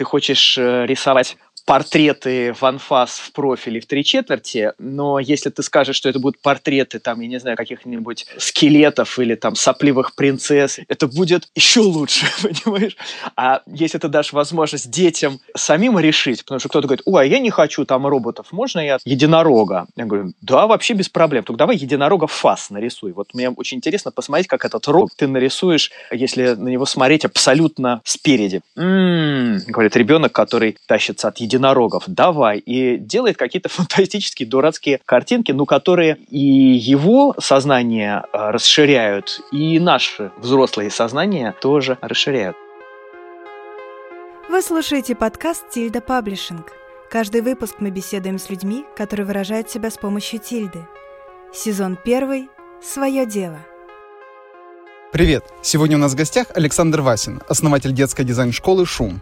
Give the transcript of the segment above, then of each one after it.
ты хочешь э, рисовать портреты в анфас в профиле в три четверти, но если ты скажешь, что это будут портреты, там, я не знаю, каких-нибудь скелетов или там сопливых принцесс, это будет еще лучше, понимаешь? А если ты дашь возможность детям самим решить, потому что кто-то говорит, ой, а я не хочу там роботов, можно я единорога? Я говорю, да, вообще без проблем, только давай единорога фас нарисуй. Вот мне очень интересно посмотреть, как этот рог ты нарисуешь, если на него смотреть абсолютно спереди. М-м-м, говорит ребенок, который тащится от единорогов, давай. И делает какие-то фантастические дурацкие картинки, ну, которые и его сознание э, расширяют, и наши взрослые сознания тоже расширяют. Вы слушаете подкаст «Тильда Паблишинг». Каждый выпуск мы беседуем с людьми, которые выражают себя с помощью тильды. Сезон первый «Свое дело». Привет! Сегодня у нас в гостях Александр Васин, основатель детской дизайн-школы «Шум».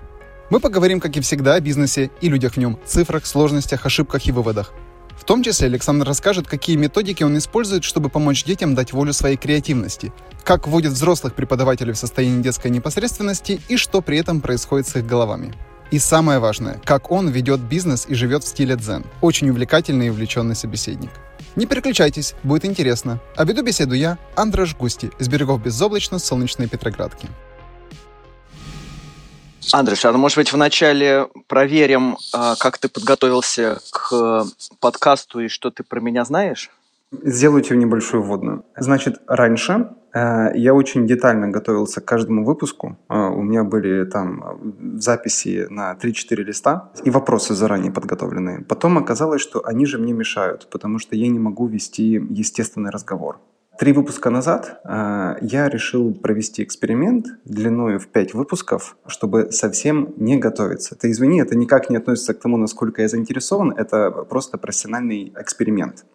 Мы поговорим, как и всегда, о бизнесе и людях в нем, цифрах, сложностях, ошибках и выводах. В том числе Александр расскажет, какие методики он использует, чтобы помочь детям дать волю своей креативности, как вводит взрослых преподавателей в состояние детской непосредственности и что при этом происходит с их головами. И самое важное, как он ведет бизнес и живет в стиле дзен. Очень увлекательный и увлеченный собеседник. Не переключайтесь, будет интересно. А веду беседу я, Андраш Густи, из берегов безоблачно солнечной Петроградки. Андрюш, а может быть вначале проверим, а, как ты подготовился к подкасту и что ты про меня знаешь? Сделайте небольшую вводную. Значит, раньше э, я очень детально готовился к каждому выпуску. Э, у меня были там записи на 3-4 листа и вопросы заранее подготовленные. Потом оказалось, что они же мне мешают, потому что я не могу вести естественный разговор. Три выпуска назад э, я решил провести эксперимент длиной в пять выпусков, чтобы совсем не готовиться. Ты извини, это никак не относится к тому, насколько я заинтересован, это просто профессиональный эксперимент.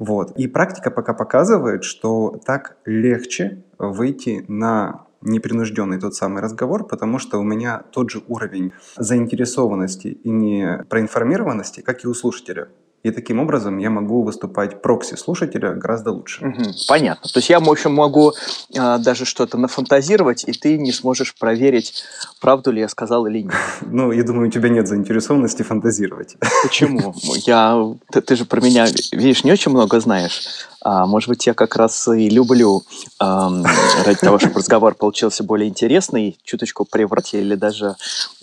Вот. И практика пока показывает, что так легче выйти на непринужденный тот самый разговор, потому что у меня тот же уровень заинтересованности и не проинформированности, как и у слушателя. И таким образом я могу выступать прокси слушателя гораздо лучше. Угу, понятно. То есть я, в общем, могу э, даже что-то нафантазировать, и ты не сможешь проверить, правду ли я сказал или нет. Ну, я думаю, у тебя нет заинтересованности фантазировать. Почему? Я, ты, ты же про меня, видишь, не очень много знаешь. А, может быть, я как раз и люблю эм, ради того, чтобы разговор получился более интересный, чуточку превратить или даже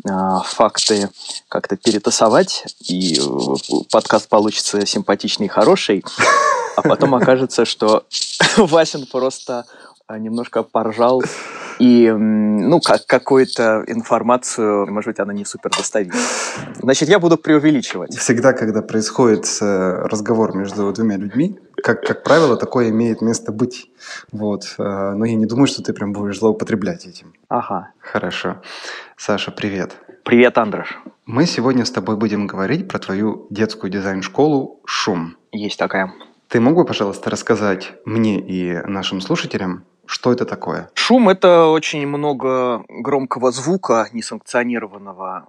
э, факты как-то перетасовать, и э, подкаст получится симпатичный и хороший, а потом окажется, что Васин просто а, немножко поржал и, ну, как какую-то информацию, может быть, она не супер достоверна. Значит, я буду преувеличивать. Всегда, когда происходит э, разговор между двумя людьми, как, как правило, такое имеет место быть. Вот. Э, но я не думаю, что ты прям будешь злоупотреблять этим. Ага. Хорошо. Саша, привет. Привет, Андреш. Мы сегодня с тобой будем говорить про твою детскую дизайн-школу «Шум». Есть такая. Ты мог бы, пожалуйста, рассказать мне и нашим слушателям, что это такое? Шум – это очень много громкого звука, несанкционированного.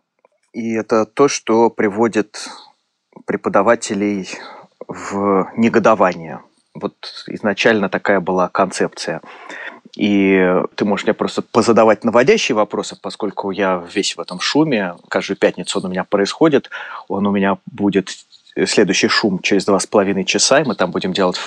И это то, что приводит преподавателей в негодование. Вот изначально такая была концепция. И ты можешь мне просто позадавать наводящие вопросы, поскольку я весь в этом шуме. Каждую пятницу он у меня происходит. Он у меня будет следующий шум через два с половиной часа, и мы там будем делать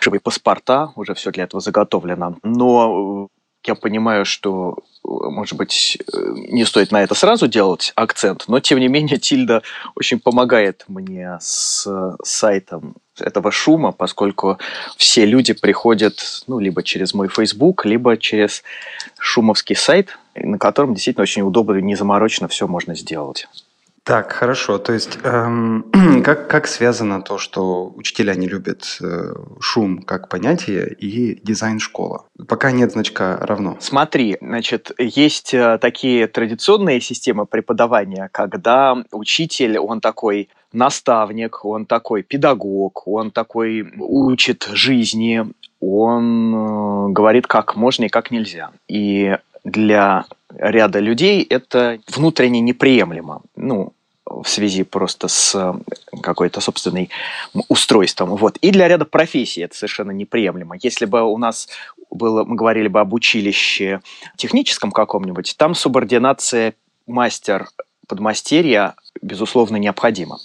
живые паспорта, уже все для этого заготовлено. Но э, я понимаю, что, может быть, не стоит на это сразу делать акцент, но, тем не менее, Тильда очень помогает мне с сайтом этого шума, поскольку все люди приходят ну, либо через мой Facebook, либо через шумовский сайт, на котором действительно очень удобно и незаморочно все можно сделать. Так, хорошо. То есть эм, как, как связано то, что учителя не любят э, шум как понятие и дизайн-школа? Пока нет значка равно. Смотри, значит, есть э, такие традиционные системы преподавания, когда учитель, он такой наставник, он такой педагог, он такой учит жизни, он э, говорит, как можно и как нельзя. И для ряда людей это внутренне неприемлемо. Ну, в связи просто с какой-то собственной устройством. Вот. И для ряда профессий это совершенно неприемлемо. Если бы у нас было, мы говорили бы об училище техническом каком-нибудь, там субординация мастер подмастерья, безусловно, необходимо.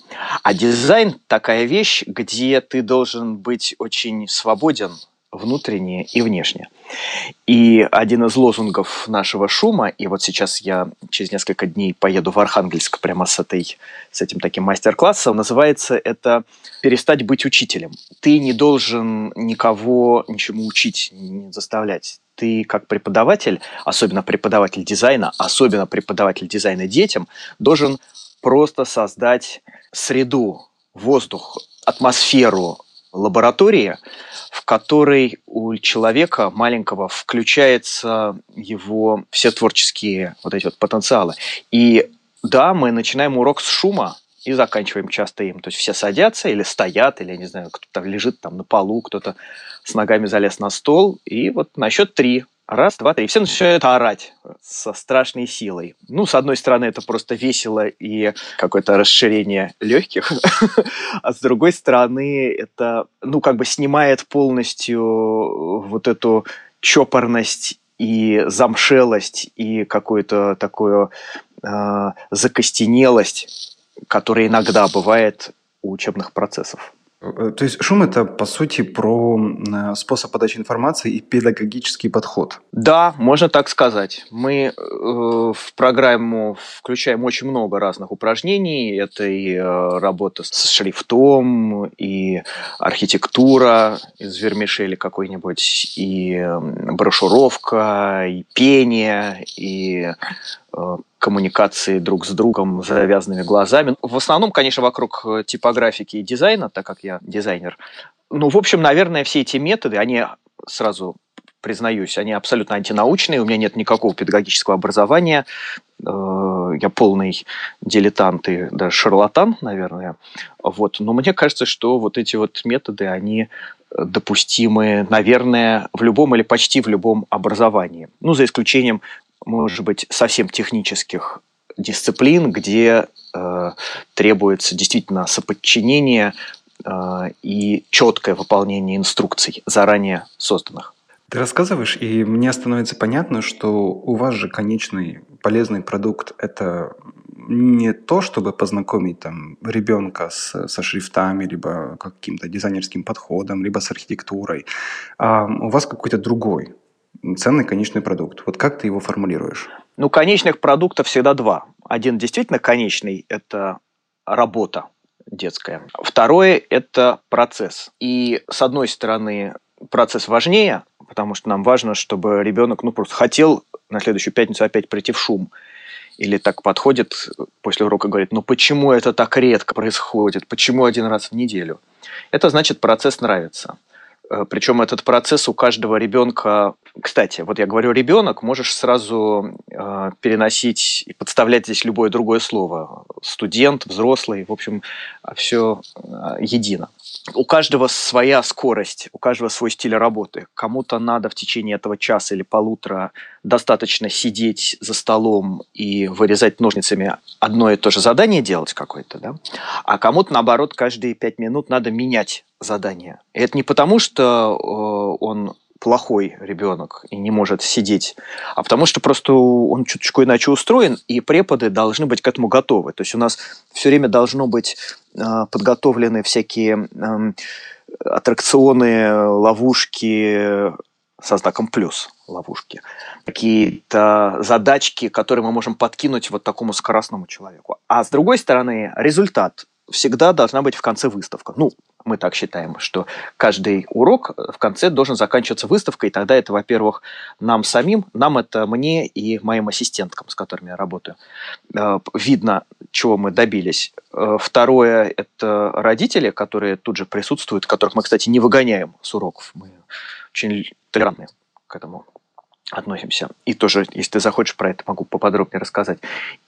А дизайн – такая вещь, где ты должен быть очень свободен внутренне и внешне. И один из лозунгов нашего шума, и вот сейчас я через несколько дней поеду в Архангельск прямо с, этой, с этим таким мастер-классом, называется это «Перестать быть учителем». Ты не должен никого ничему учить, не заставлять. Ты как преподаватель, особенно преподаватель дизайна, особенно преподаватель дизайна детям, должен просто создать среду, воздух, атмосферу лаборатории, которой у человека маленького включается его все творческие вот эти вот потенциалы. И да, мы начинаем урок с шума, и заканчиваем часто им. То есть все садятся или стоят, или, я не знаю, кто-то лежит там на полу, кто-то с ногами залез на стол. И вот на счет три Раз, два, три. Все начинают орать со страшной силой. Ну, с одной стороны, это просто весело и какое-то расширение легких, а с другой стороны, это, ну, как бы снимает полностью вот эту чопорность и замшелость и какую-то такую э, закостенелость, которая иногда бывает у учебных процессов. Э, то есть шум это по сути про э, способ подачи информации и педагогический подход. Да, можно так сказать. Мы э, в программу включаем очень много разных упражнений. Это и э, работа с шрифтом, и архитектура из вермишели какой-нибудь, и брошюровка, и пение, и коммуникации друг с другом завязанными глазами. В основном, конечно, вокруг э, типографики и дизайна, так как я дизайнер. Ну, в общем, наверное, все эти методы, они сразу признаюсь, они абсолютно антинаучные, у меня нет никакого педагогического образования, э, я полный дилетант и даже шарлатан, наверное. Вот. Но мне кажется, что вот эти вот методы, они допустимы, наверное, в любом или почти в любом образовании. Ну, за исключением может быть, совсем технических дисциплин, где э, требуется действительно соподчинение э, и четкое выполнение инструкций, заранее созданных. Ты рассказываешь, и мне становится понятно, что у вас же конечный полезный продукт – это не то, чтобы познакомить там ребенка с, со шрифтами, либо каким-то дизайнерским подходом, либо с архитектурой, а у вас какой-то другой ценный конечный продукт. Вот как ты его формулируешь? Ну, конечных продуктов всегда два. Один действительно конечный – это работа детская. Второе – это процесс. И, с одной стороны, процесс важнее, потому что нам важно, чтобы ребенок ну, просто хотел на следующую пятницу опять прийти в шум. Или так подходит после урока и говорит, ну почему это так редко происходит, почему один раз в неделю? Это значит, процесс нравится. Э, Причем этот процесс у каждого ребенка... Кстати, вот я говорю ребенок, можешь сразу э, переносить и подставлять здесь любое другое слово. Студент, взрослый, в общем, все э, едино. У каждого своя скорость, у каждого свой стиль работы. Кому-то надо в течение этого часа или полутора достаточно сидеть за столом и вырезать ножницами одно и то же задание делать какое-то, да? А кому-то, наоборот, каждые пять минут надо менять задание. И это не потому, что э, он плохой ребенок и не может сидеть, а потому что просто он чуточку иначе устроен, и преподы должны быть к этому готовы. То есть у нас все время должно быть э, подготовлены всякие э, аттракционы, ловушки со знаком плюс ловушки, какие-то задачки, которые мы можем подкинуть вот такому скоростному человеку. А с другой стороны, результат всегда должна быть в конце выставка. Ну, мы так считаем, что каждый урок в конце должен заканчиваться выставкой, и тогда это, во-первых, нам самим, нам это мне и моим ассистенткам, с которыми я работаю, э, видно, чего мы добились. Э, второе – это родители, которые тут же присутствуют, которых мы, кстати, не выгоняем с уроков. Мы очень толерантны к этому относимся. И тоже, если ты захочешь, про это могу поподробнее рассказать.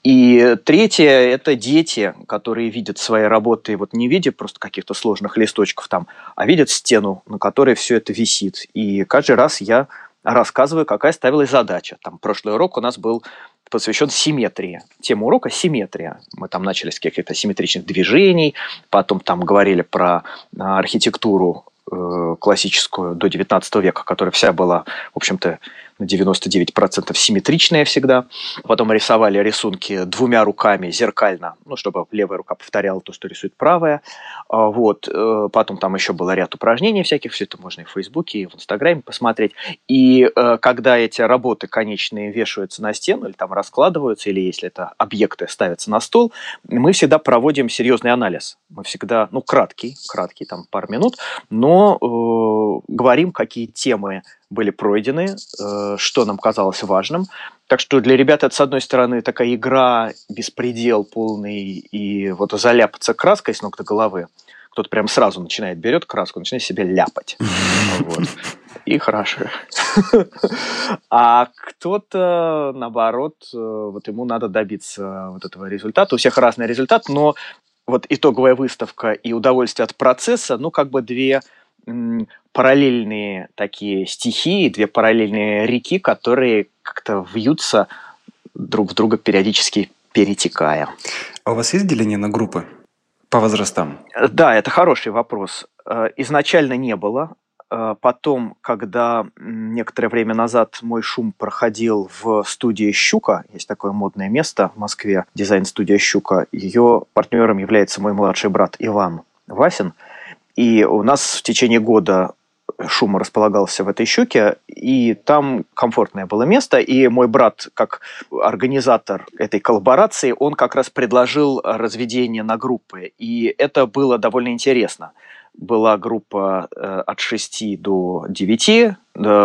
И третье – это дети, которые видят свои работы вот не в виде просто каких-то сложных листочков там, а видят стену, на которой все это висит. И каждый раз я рассказываю, какая ставилась задача. Там прошлый урок у нас был посвящен симметрии. Тема урока – симметрия. Мы там начали с каких-то симметричных движений, потом там говорили про архитектуру э, классическую до XIX века, которая вся была, в общем-то, на 99% симметричная всегда. Потом рисовали рисунки двумя руками зеркально, ну, чтобы левая рука повторяла то, что рисует правая. А, вот. Э, потом там еще было ряд упражнений всяких, все это можно и в Фейсбуке, и в Инстаграме посмотреть. И э, когда эти работы конечные вешаются на стену, или там раскладываются, или если это объекты ставятся на стол, мы всегда проводим серьезный анализ. Мы всегда, ну, краткий, краткий, там, пару минут, но э, говорим, какие темы были пройдены, э, что нам казалось важным. Так что для ребят это, с одной стороны, такая игра, беспредел полный, и вот заляпаться краской с ног до головы. Кто-то прям сразу начинает, берет краску, начинает себя ляпать. Вот. И хорошо. А кто-то, наоборот, э, вот ему надо добиться вот этого результата. У всех разный результат, но вот итоговая выставка и удовольствие от процесса, ну, как бы две параллельные такие стихии, две параллельные реки, которые как-то вьются друг в друга периодически перетекая. А у вас есть деление на группы по возрастам? Да, это хороший вопрос. Э, изначально не было. Э, потом, когда некоторое время назад мой шум проходил в студии «Щука», есть такое модное место в Москве, дизайн-студия «Щука», ее партнером является мой младший брат Иван Васин – и у нас в течение года шум располагался в этой щуке, и там комфортное было место, и мой брат, как организатор этой коллаборации, он как раз предложил разведение на группы, и это было довольно интересно. Была группа э, от 6 до 9, э,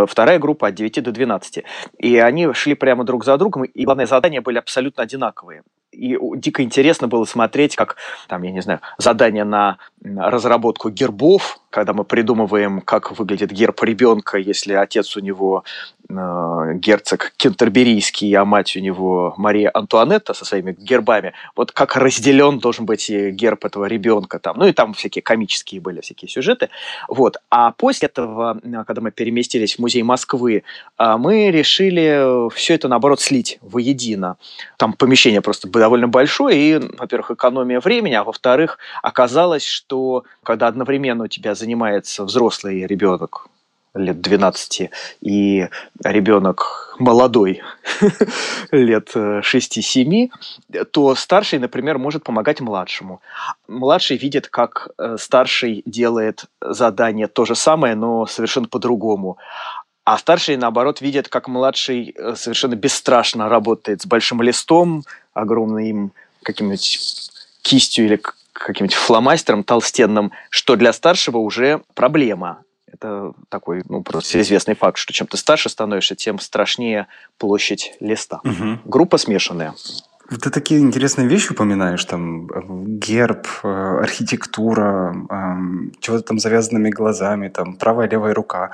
вторая группа от 9 до 12. И они шли прямо друг за другом, и главное задания были абсолютно одинаковые и дико интересно было смотреть, как, там, я не знаю, задание на разработку гербов, когда мы придумываем, как выглядит герб ребенка, если отец у него э, герцог Кентерберийский, а мать у него Мария Антуанетта со своими гербами. Вот как разделен должен быть герб этого ребенка там. Ну и там всякие комические были всякие сюжеты. Вот. А после этого, когда мы переместились в музей Москвы, э, мы решили все это, наоборот, слить воедино. Там помещение просто довольно большое, и, во-первых, экономия времени, а во-вторых, оказалось, что когда одновременно у тебя занимается взрослый ребенок, лет 12, и ребенок молодой, лет 6-7, то старший, например, может помогать младшему. Младший видит, как э, старший делает задание то же самое, но совершенно по-другому. А старший, наоборот, видит, как младший э, совершенно бесстрашно работает с большим листом, огромным каким-нибудь кистью или каким-нибудь фломастером толстенным, что для старшего уже проблема. Это такой, ну, просто известный факт, что чем ты старше становишься, тем страшнее площадь листа. Угу. Группа смешанная. Ты такие интересные вещи упоминаешь, там герб, э, архитектура, чего-то там завязанными глазами, там правая левая рука.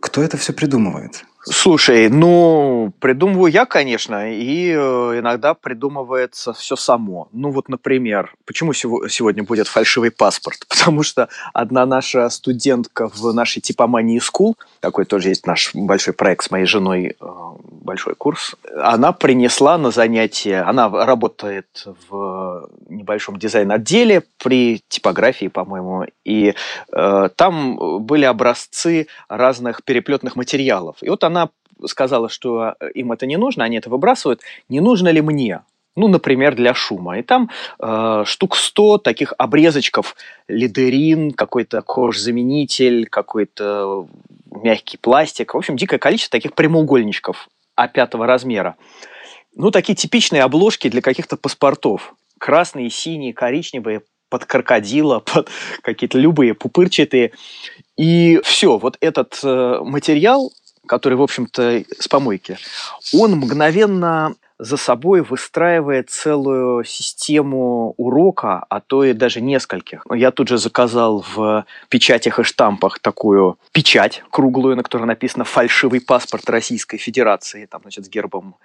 Кто это все придумывает? Слушай, ну, придумываю я, конечно, и э, иногда придумывается все само. Ну, вот, например, почему сегодня будет фальшивый паспорт? Потому что одна наша студентка в нашей типомании School, такой тоже есть наш большой проект с моей женой, э, большой курс, она принесла на занятие, она работает в небольшом дизайн-отделе при типографии, по-моему, и э, там были образцы разных переплетных материалов. И вот она сказала, что им это не нужно, они это выбрасывают. Не нужно ли мне? Ну, например, для шума. И там э, штук 100 таких обрезочков. Лидерин, какой-то кожзаменитель, какой-то мягкий пластик. В общем, дикое количество таких прямоугольничков А5 размера. Ну, такие типичные обложки для каких-то паспортов. Красные, синие, коричневые, под крокодила, под какие-то любые пупырчатые. И все, вот этот э, материал который, в общем-то, с помойки, он мгновенно за собой выстраивает целую систему урока, а то и даже нескольких. Я тут же заказал в печатях и штампах такую печать круглую, на которой написано «фальшивый паспорт Российской Федерации», там, значит, с гербом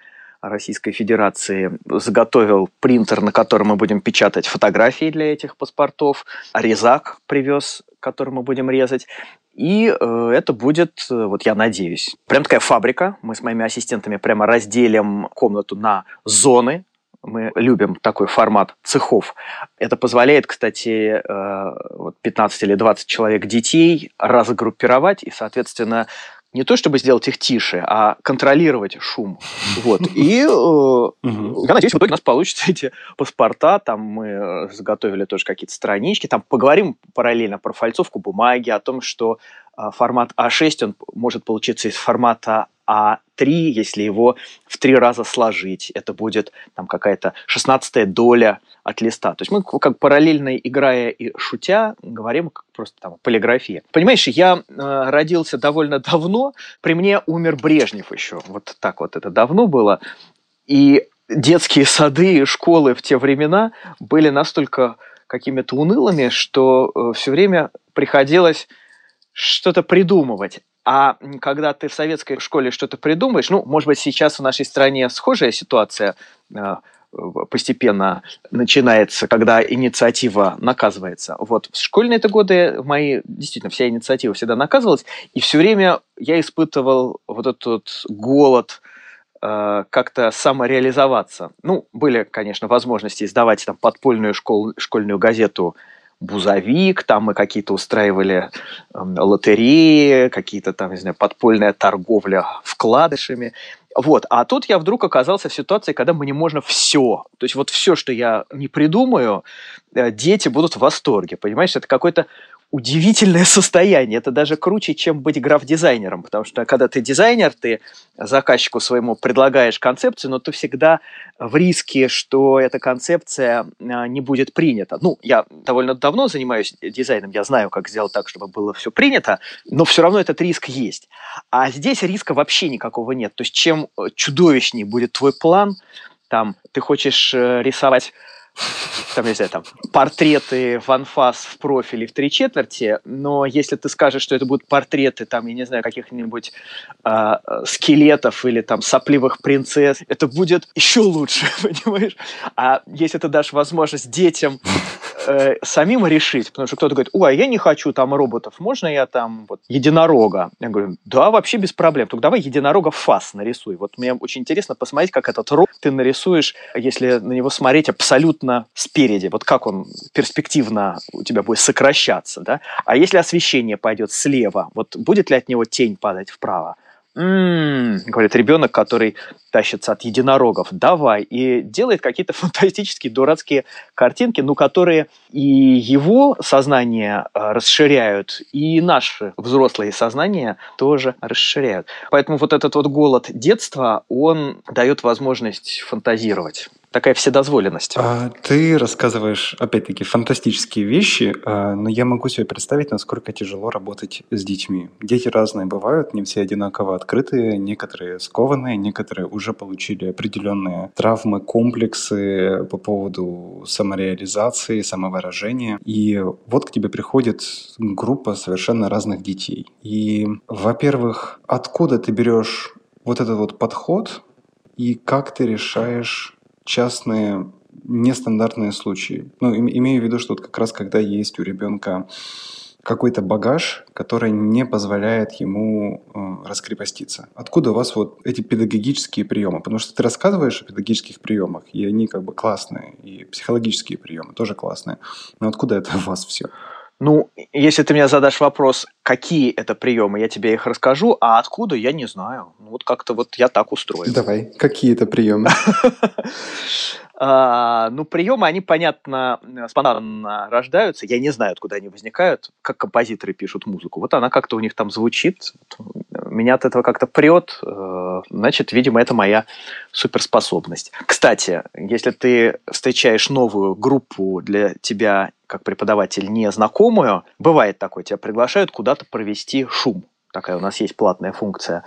Российской Федерации заготовил принтер, на котором мы будем печатать фотографии для этих паспортов, резак привез, который мы будем резать, и э, это будет, э, вот я надеюсь, прям такая фабрика. Мы с моими ассистентами прямо разделим комнату на зоны. Мы любим такой формат цехов. Это позволяет, кстати, э, вот 15 или 20 человек детей разгруппировать и, соответственно, не то чтобы сделать их тише, а контролировать шум. Вот. И я надеюсь, в итоге у нас получится эти паспорта, там мы заготовили тоже какие-то странички, там поговорим параллельно про фальцовку бумаги, о том, что формат А6, он может получиться из формата а 3, если его в три раза сложить, это будет там какая-то шестнадцатая доля от листа. То есть мы как параллельно играя и шутя говорим просто там полиграфия. Понимаешь, я э, родился довольно давно, при мне умер Брежнев еще, вот так вот это давно было, и детские сады и школы в те времена были настолько какими-то унылыми, что э, все время приходилось что-то придумывать. А когда ты в советской школе что-то придумаешь, ну, может быть, сейчас в нашей стране схожая ситуация э, постепенно начинается, когда инициатива наказывается. Вот в школьные это годы мои, действительно, вся инициатива всегда наказывалась, и все время я испытывал вот этот голод э, как-то самореализоваться. Ну, были, конечно, возможности издавать там подпольную школ, школьную газету бузовик, там мы какие-то устраивали э, лотереи, какие-то там, не знаю, подпольная торговля вкладышами. Вот. А тут я вдруг оказался в ситуации, когда мне можно все. То есть вот все, что я не придумаю, э, дети будут в восторге. Понимаешь, это какой-то удивительное состояние. Это даже круче, чем быть граф-дизайнером, потому что когда ты дизайнер, ты заказчику своему предлагаешь концепцию, но ты всегда в риске, что эта концепция а, не будет принята. Ну, я довольно давно занимаюсь дизайном, я знаю, как сделать так, чтобы было все принято, но все равно этот риск есть. А здесь риска вообще никакого нет. То есть чем чудовищнее будет твой план, там, ты хочешь э, рисовать там, не знаю, там, портреты в анфас в профиле в три четверти, но если ты скажешь, что это будут портреты, там, я не знаю, каких-нибудь э, скелетов или там сопливых принцесс, это будет еще лучше, понимаешь? А если ты дашь возможность детям э, самим решить, потому что кто-то говорит, ой, а я не хочу там роботов, можно я там вот единорога? Я говорю, да, вообще без проблем, только давай единорога фас нарисуй. Вот мне очень интересно посмотреть, как этот робот ты нарисуешь, если на него смотреть абсолютно спереди, вот как он перспективно у тебя будет сокращаться, да? А если освещение пойдет слева, вот будет ли от него тень падать вправо? М-м, говорит ребенок, который тащится от единорогов, давай, и делает какие-то фантастические дурацкие картинки, ну, которые и его сознание э, расширяют, и наши взрослые сознания тоже расширяют. Поэтому вот этот вот голод детства, он дает возможность фантазировать такая вседозволенность. А, ты рассказываешь, опять-таки, фантастические вещи, а, но я могу себе представить, насколько тяжело работать с детьми. Дети разные бывают, не все одинаково открытые, некоторые скованные, некоторые уже получили определенные травмы, комплексы по поводу самореализации, самовыражения. И вот к тебе приходит группа совершенно разных детей. И, во-первых, откуда ты берешь вот этот вот подход и как ты решаешь частные нестандартные случаи. Ну, имею в виду, что вот как раз когда есть у ребенка какой-то багаж, который не позволяет ему э, раскрепоститься. Откуда у вас вот эти педагогические приемы? Потому что ты рассказываешь о педагогических приемах, и они как бы классные, и психологические приемы тоже классные. Но откуда это у вас все? Ну, если ты мне задашь вопрос, какие это приемы, я тебе их расскажу, а откуда, я не знаю. Ну, вот как-то вот я так устроен. Давай, какие это приемы? А, ну, приемы, они, понятно, спонтанно рождаются. Я не знаю, откуда они возникают, как композиторы пишут музыку. Вот она как-то у них там звучит. Меня от этого как-то прет. Э, значит, видимо, это моя суперспособность. Кстати, если ты встречаешь новую группу для тебя как преподаватель незнакомую, бывает такое, тебя приглашают куда-то провести шум такая у нас есть платная функция.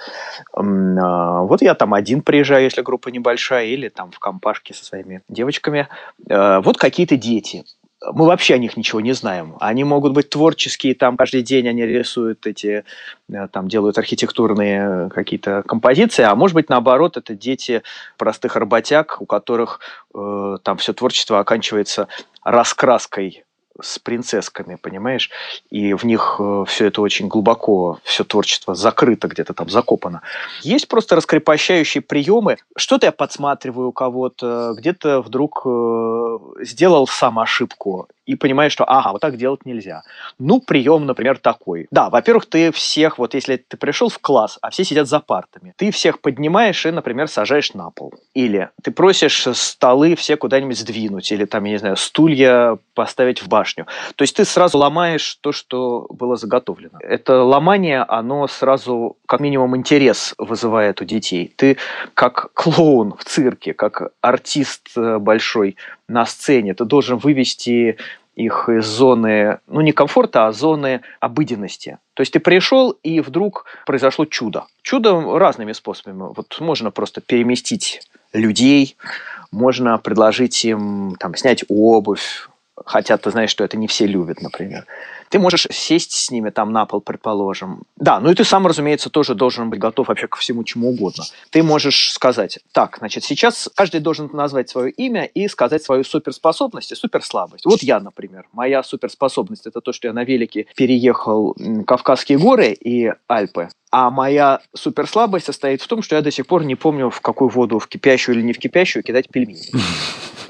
А, вот я там один приезжаю, если группа небольшая, или там в компашке со своими девочками. А, вот какие-то дети. Мы вообще о них ничего не знаем. Они могут быть творческие, там каждый день они рисуют эти, э, там делают архитектурные какие-то композиции, а может быть наоборот, это дети простых работяг, у которых э, там все творчество оканчивается раскраской с принцессками, понимаешь? И в них э, все это очень глубоко, все творчество закрыто где-то там, закопано. Есть просто раскрепощающие приемы. Что-то я подсматриваю у кого-то, где-то вдруг э, сделал сам ошибку, и понимаешь, что, ага, вот так делать нельзя. Ну, прием, например, такой. Да, во-первых, ты всех, вот если ты пришел в класс, а все сидят за партами, ты всех поднимаешь и, например, сажаешь на пол. Или ты просишь столы все куда-нибудь сдвинуть, или там, я не знаю, стулья поставить в башню. То есть ты сразу ломаешь то, что было заготовлено. Это ломание, оно сразу, как минимум, интерес вызывает у детей. Ты как клоун в цирке, как артист э, большой на сцене, ты должен вывести их из зоны, ну не комфорта, а зоны обыденности. То есть ты пришел, и вдруг произошло чудо. Чудо разными способами. Вот можно просто переместить людей, можно предложить им там, снять обувь, хотя ты знаешь, что это не все любят, например. Ты можешь сесть с ними там на пол, предположим. Да, ну и ты сам, разумеется, тоже должен быть готов вообще ко всему чему угодно. Ты можешь сказать, так, значит, сейчас каждый должен назвать свое имя и сказать свою суперспособность и суперслабость. Вот я, например, моя суперспособность – это то, что я на велике переехал Кавказские горы и Альпы. А моя суперслабость состоит в том, что я до сих пор не помню, в какую воду, в кипящую или не в кипящую, кидать пельмени.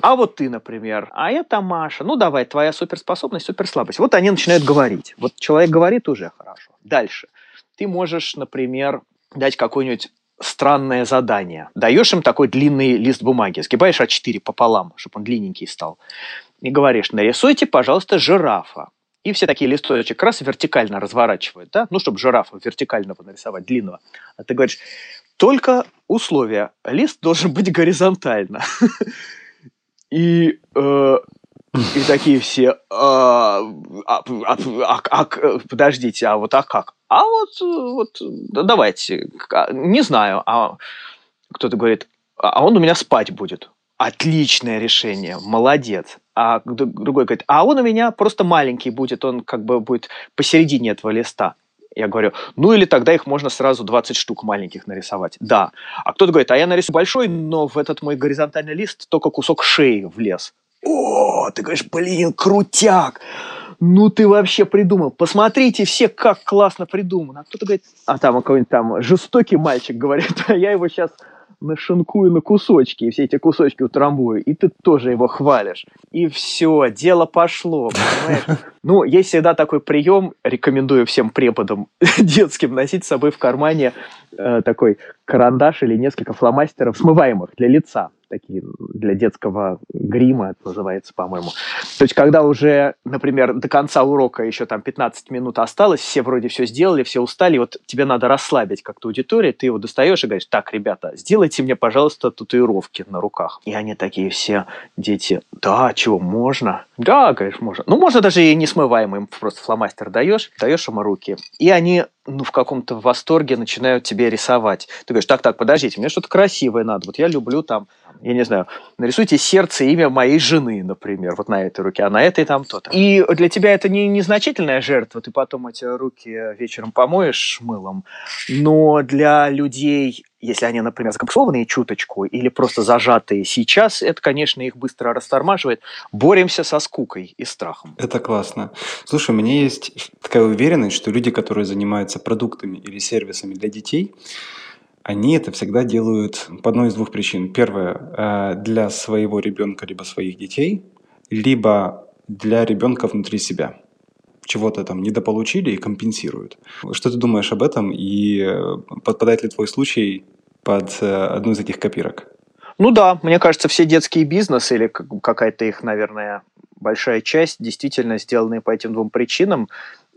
А вот ты, например, а это Маша. Ну, давай, твоя суперспособность, суперслабость. Вот они начинают говорить. Вот человек говорит уже хорошо. Дальше. Ты можешь, например, дать какое-нибудь странное задание. Даешь им такой длинный лист бумаги, сгибаешь А4 пополам, чтобы он длинненький стал. И говоришь, нарисуйте, пожалуйста, жирафа. И все такие листочек раз вертикально разворачивают, да, ну, чтобы жирафа вертикального нарисовать, длинного. А ты говоришь, только условие, лист должен быть горизонтально. И, э, и такие все, а, а, а, а, подождите, а вот а как? А вот, вот давайте, не знаю, а кто-то говорит, а он у меня спать будет. Отличное решение, молодец. А другой говорит, а он у меня просто маленький будет, он как бы будет посередине этого листа. Я говорю, ну или тогда их можно сразу 20 штук маленьких нарисовать. Да. А кто-то говорит, а я нарисую большой, но в этот мой горизонтальный лист только кусок шеи влез. О, ты говоришь, блин, крутяк! Ну ты вообще придумал. Посмотрите все, как классно придумано. А кто-то говорит, а там какой-нибудь там жестокий мальчик говорит, а я его сейчас нашинкую на кусочки, и все эти кусочки утрамбую, и ты тоже его хвалишь. И все, дело пошло, понимаешь? Ну, есть всегда такой прием, рекомендую всем преподам детским носить с собой в кармане э, такой карандаш или несколько фломастеров смываемых для лица такие для детского грима, это называется, по-моему. То есть, когда уже, например, до конца урока еще там 15 минут осталось, все вроде все сделали, все устали, вот тебе надо расслабить как-то аудиторию, ты его достаешь и говоришь, так, ребята, сделайте мне, пожалуйста, татуировки на руках. И они такие все, дети, да, чего, можно? Да, говоришь, можно. Ну, можно даже и не смываемый, просто фломастер даешь, даешь ему руки. И они ну, в каком-то восторге начинают тебе рисовать. Ты говоришь, так, так, подождите, мне что-то красивое надо. Вот я люблю там, я не знаю, нарисуйте сердце, имя моей жены, например, вот на этой руке, а на этой там то-то. И для тебя это не незначительная жертва, ты потом эти руки вечером помоешь мылом, но для людей если они, например, закомплексованные чуточку или просто зажатые сейчас, это, конечно, их быстро растормаживает. Боремся со скукой и страхом. Это классно. Слушай, у меня есть такая уверенность, что люди, которые занимаются продуктами или сервисами для детей, они это всегда делают по одной из двух причин. Первое, э, для своего ребенка либо своих детей, либо для ребенка внутри себя чего-то там недополучили и компенсируют. Что ты думаешь об этом и э, подпадает ли твой случай под э, одну из этих копирок? Ну да, мне кажется, все детские бизнесы или какая-то их, наверное, большая часть действительно сделаны по этим двум причинам.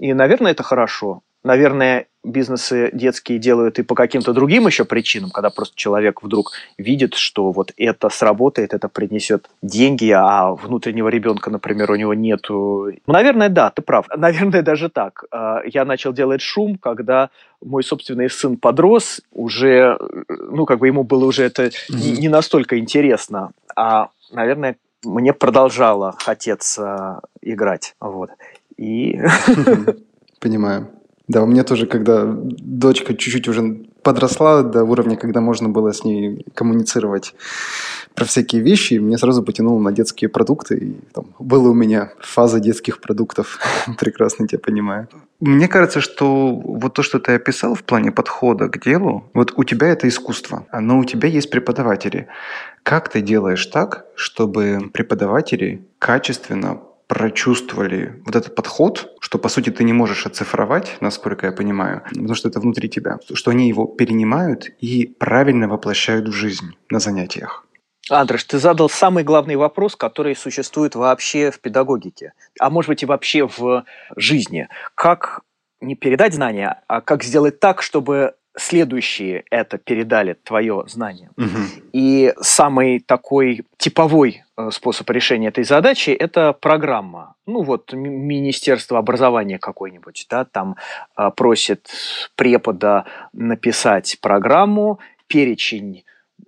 И, наверное, это хорошо. Наверное, бизнесы детские делают и по каким-то другим еще причинам, когда просто человек вдруг видит, что вот это сработает, это принесет деньги, а внутреннего ребенка, например, у него нету. Наверное, да, ты прав. Наверное, даже так. А, я начал делать шум, когда мой собственный сын подрос, уже, ну, как бы ему было уже это не настолько интересно, а, наверное, мне продолжало хотеться играть. Вот. И... Понимаю. Да, у меня тоже, когда дочка чуть-чуть уже подросла до уровня, когда можно было с ней коммуницировать про всякие вещи, мне сразу потянуло на детские продукты. И там была у меня фаза детских продуктов. Прекрасно тебя понимаю. Мне кажется, что вот то, что ты описал в плане подхода к делу, вот у тебя это искусство, но у тебя есть преподаватели. Как ты делаешь так, чтобы преподаватели качественно прочувствовали вот этот подход, что, по сути, ты не можешь оцифровать, насколько я понимаю, потому что это внутри тебя, что они его перенимают и правильно воплощают в жизнь на занятиях. Андреш, ты задал самый главный вопрос, который существует вообще в педагогике, а может быть и вообще в жизни. Как не передать знания, а как сделать так, чтобы следующие это передали твое знание. Угу. И самый такой типовой способ решения этой задачи – это программа. Ну вот Министерство образования какое-нибудь, да, там э, просит препода написать программу, перечень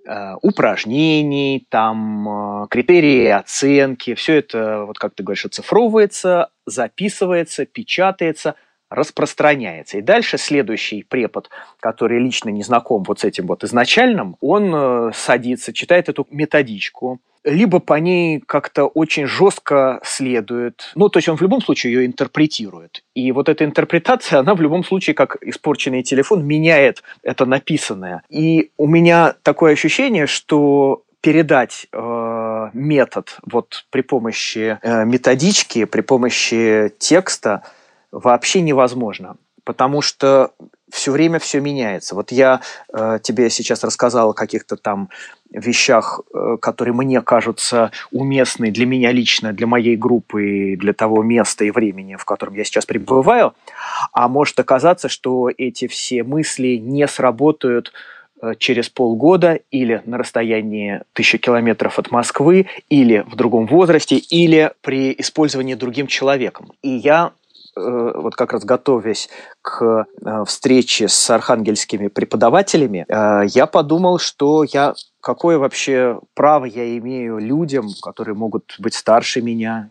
э, упражнений, там критерии оценки, все это, вот как ты говоришь, оцифровывается, записывается, печатается – распространяется. И дальше следующий препод, который лично не знаком вот с этим вот изначальным, он э, садится, читает эту методичку, либо по ней как-то очень жестко следует. Ну, то есть он в любом случае ее интерпретирует. И вот эта интерпретация, она в любом случае, как испорченный телефон, меняет это написанное. И у меня такое ощущение, что передать э, метод вот при помощи э, методички, при помощи текста – вообще невозможно, потому что все время все меняется. Вот я э, тебе сейчас рассказал о каких-то там вещах, э, которые мне кажутся уместны для меня лично, для моей группы для того места и времени, в котором я сейчас пребываю. А может оказаться, что эти все мысли не сработают э, через полгода или на расстоянии тысячи километров от Москвы, или в другом возрасте, или при использовании другим человеком. И я вот как раз готовясь к э, встрече с архангельскими преподавателями, э, я подумал, что я какое вообще право я имею людям, которые могут быть старше меня,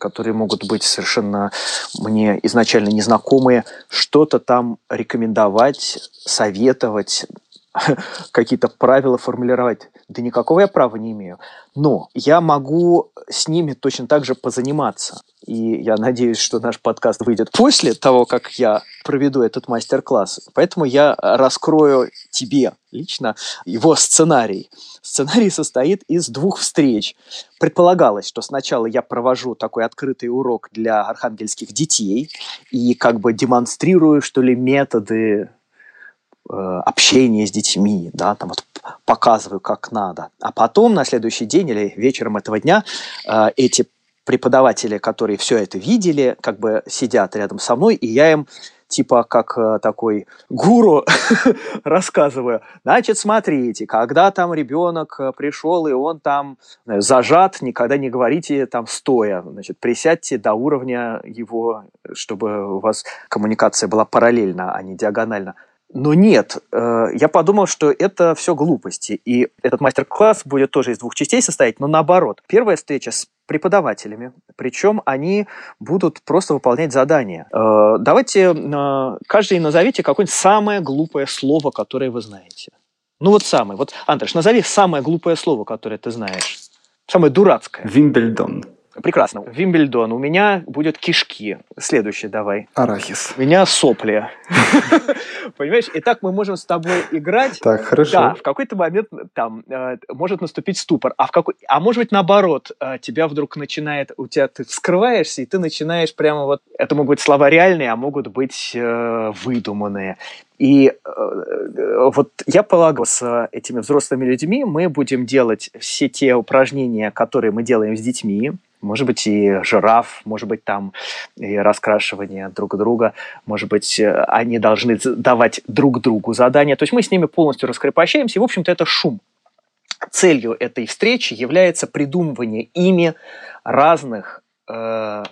которые могут быть совершенно мне изначально незнакомые, что-то там рекомендовать, советовать, какие-то правила формулировать. Да никакого я права не имею. Но я могу с ними точно так же позаниматься. И я надеюсь, что наш подкаст выйдет после того, как я проведу этот мастер-класс. Поэтому я раскрою тебе лично его сценарий. Сценарий состоит из двух встреч. Предполагалось, что сначала я провожу такой открытый урок для архангельских детей и как бы демонстрирую, что ли, методы э, общения с детьми, да, там вот показываю, как надо. А потом на следующий день или вечером этого дня э, эти преподаватели, которые все это видели, как бы сидят рядом со мной, и я им типа как э, такой гуру рассказываю. Значит, смотрите, когда там ребенок пришел, и он там зажат, никогда не говорите там стоя. Значит, присядьте до уровня его, чтобы у вас коммуникация была параллельна, а не диагонально. Но нет, э, я подумал, что это все глупости. И этот мастер-класс будет тоже из двух частей состоять, но наоборот. Первая встреча с преподавателями, причем они будут просто выполнять задания. Э, давайте э, каждый назовите какое-нибудь самое глупое слово, которое вы знаете. Ну вот самое. Вот, Андреш, назови самое глупое слово, которое ты знаешь. Самое дурацкое. Вимбельдон. Прекрасно. Вимбельдон. У меня будет кишки. Следующий давай. Арахис. У меня сопли. Понимаешь? И так мы можем с тобой играть. Так, хорошо. Да, в какой-то момент там э, может наступить ступор. А, в какой... а может быть наоборот, э, тебя вдруг начинает, у тебя ты вскрываешься, и ты начинаешь прямо вот... Это могут быть слова реальные, а могут быть э, выдуманные. И э, вот я полагаю, с этими взрослыми людьми мы будем делать все те упражнения, которые мы делаем с детьми, может быть, и жираф, может быть, там и раскрашивание друг друга, может быть, э, они должны давать друг другу задания. То есть мы с ними полностью раскрепощаемся, и, в общем-то, это шум. Целью этой встречи является придумывание ими разных э,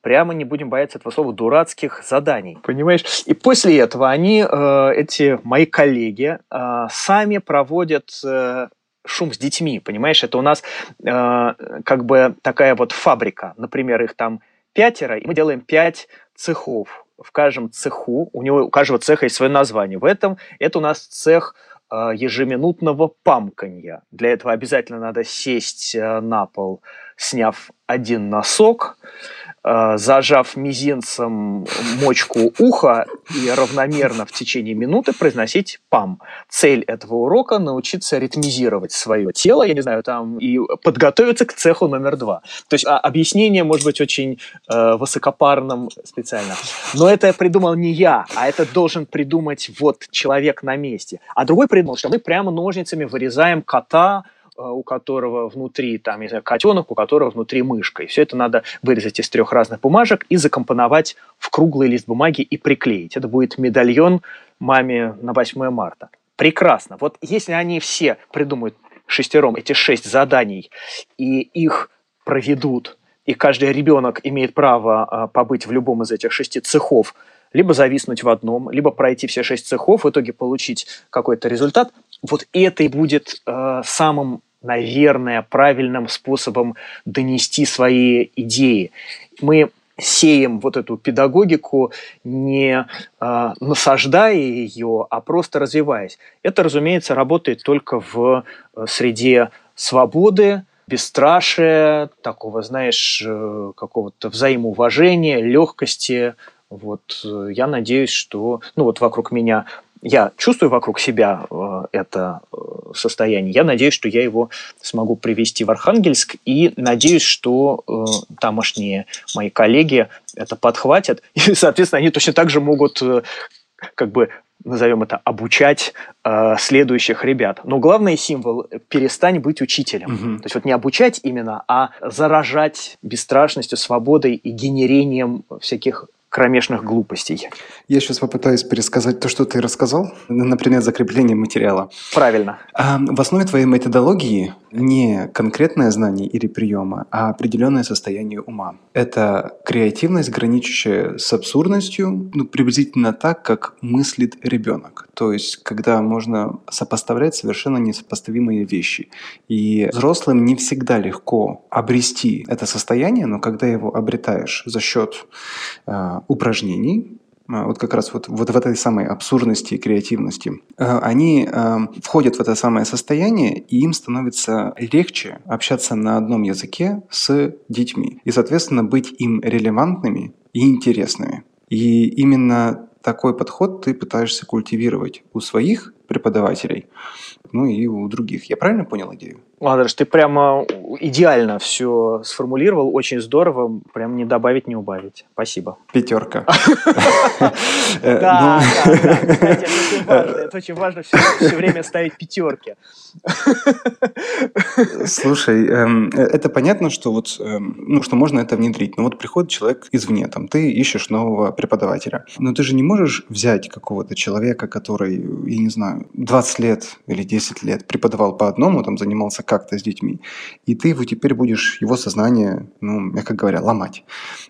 прямо не будем бояться этого слова, дурацких заданий. Понимаешь? И после этого они, э, эти мои коллеги, э, сами проводят э, шум с детьми, понимаешь? Это у нас э, как бы такая вот фабрика. Например, их там пятеро, и мы делаем пять цехов. В каждом цеху, у него у каждого цеха есть свое название. В этом это у нас цех э, ежеминутного памканья. Для этого обязательно надо сесть э, на пол, сняв один носок, зажав мизинцем мочку уха и равномерно в течение минуты произносить пам. Цель этого урока – научиться ритмизировать свое тело, я не знаю, там, и подготовиться к цеху номер два. То есть а, объяснение может быть очень э, высокопарным специально. Но это придумал не я, а это должен придумать вот человек на месте. А другой придумал, что мы прямо ножницами вырезаем кота, Э, у которого внутри, там, не знаю, котенок, у которого внутри мышка. И все это надо вырезать из трех разных бумажек и закомпоновать в круглый лист бумаги и приклеить. Это будет медальон маме на 8 марта. Прекрасно. Вот если они все придумают шестером эти шесть заданий и их проведут, и каждый ребенок имеет право а, побыть в любом из этих шести цехов, либо зависнуть в одном, либо пройти все шесть цехов, в итоге получить какой-то результат, вот это и будет э, самым, наверное, правильным способом донести свои идеи. Мы сеем вот эту педагогику, не э, насаждая ее, а просто развиваясь. Это, разумеется, работает только в э, среде свободы, бесстрашия, такого, знаешь, э, какого-то взаимоуважения, легкости. Вот э, я надеюсь, что, ну вот вокруг меня я чувствую вокруг себя э, это э, состояние. Я надеюсь, что я его смогу привести в Архангельск и надеюсь, что э, тамошние мои коллеги это подхватят. И, соответственно, они точно так же могут как бы назовем это, обучать э, следующих ребят. Но главный символ – перестань быть учителем. Угу. То есть вот не обучать именно, а заражать бесстрашностью, свободой и генерением всяких кромешных глупостей. Я сейчас попытаюсь пересказать то, что ты рассказал, например, закрепление материала. Правильно. А, в основе твоей методологии не конкретное знание или приемы, а определенное состояние ума. Это креативность, граничащая с абсурдностью, ну, приблизительно так, как мыслит ребенок. То есть, когда можно сопоставлять совершенно несопоставимые вещи. И взрослым не всегда легко обрести это состояние, но когда его обретаешь за счет э, упражнений, а, вот как раз вот, вот в этой самой абсурдности и креативности, а, они входят в это самое состояние, и им становится легче общаться на одном языке с детьми. И, соответственно, быть им релевантными и интересными. И именно такой подход ты пытаешься культивировать у своих преподавателей, ну и у других. Я правильно понял идею? Андреш, ты прямо идеально все сформулировал, очень здорово, прям не добавить, не убавить. Спасибо. Пятерка. Да, да, да. Кстати, это очень важно. Это очень важно все время ставить пятерки. Слушай, эм, э, это понятно, что вот, эм, ну, что можно это внедрить. Но вот приходит человек извне, там, ты ищешь нового преподавателя. Но ты же не можешь взять какого-то человека, который, я не знаю, 20 лет или 10 лет преподавал по одному, там, занимался как-то с детьми, и ты его теперь будешь, его сознание, ну, мягко говоря, ломать.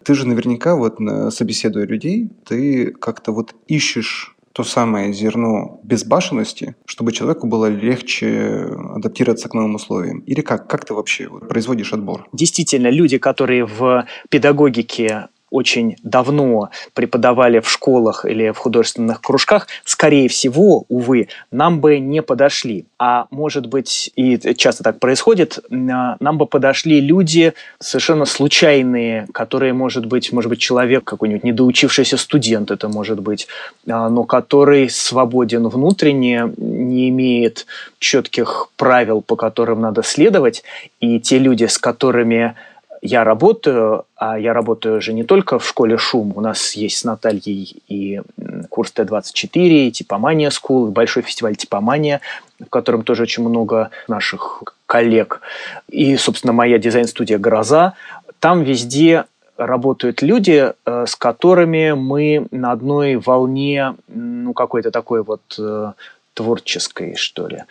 Ты же наверняка, вот, собеседуя людей, ты как-то вот ищешь то самое зерно безбашенности, чтобы человеку было легче адаптироваться к новым условиям? Или как? Как ты вообще производишь отбор? Действительно, люди, которые в педагогике очень давно преподавали в школах или в художественных кружках, скорее всего, увы, нам бы не подошли. А может быть, и часто так происходит, а, нам бы подошли люди совершенно случайные, которые, может быть, может быть, человек какой-нибудь недоучившийся студент, это может быть, а, но который свободен внутренне, не имеет четких правил, по которым надо следовать, и те люди, с которыми я работаю, а я работаю же не только в школе «Шум». У нас есть с Натальей и курс Т-24, и «Типомания School», и большой фестиваль «Типомания», в котором тоже очень много наших коллег. И, собственно, моя дизайн-студия «Гроза». Там везде работают люди, э, с которыми мы на одной волне, ну, какой-то такой вот э, творческой, что ли.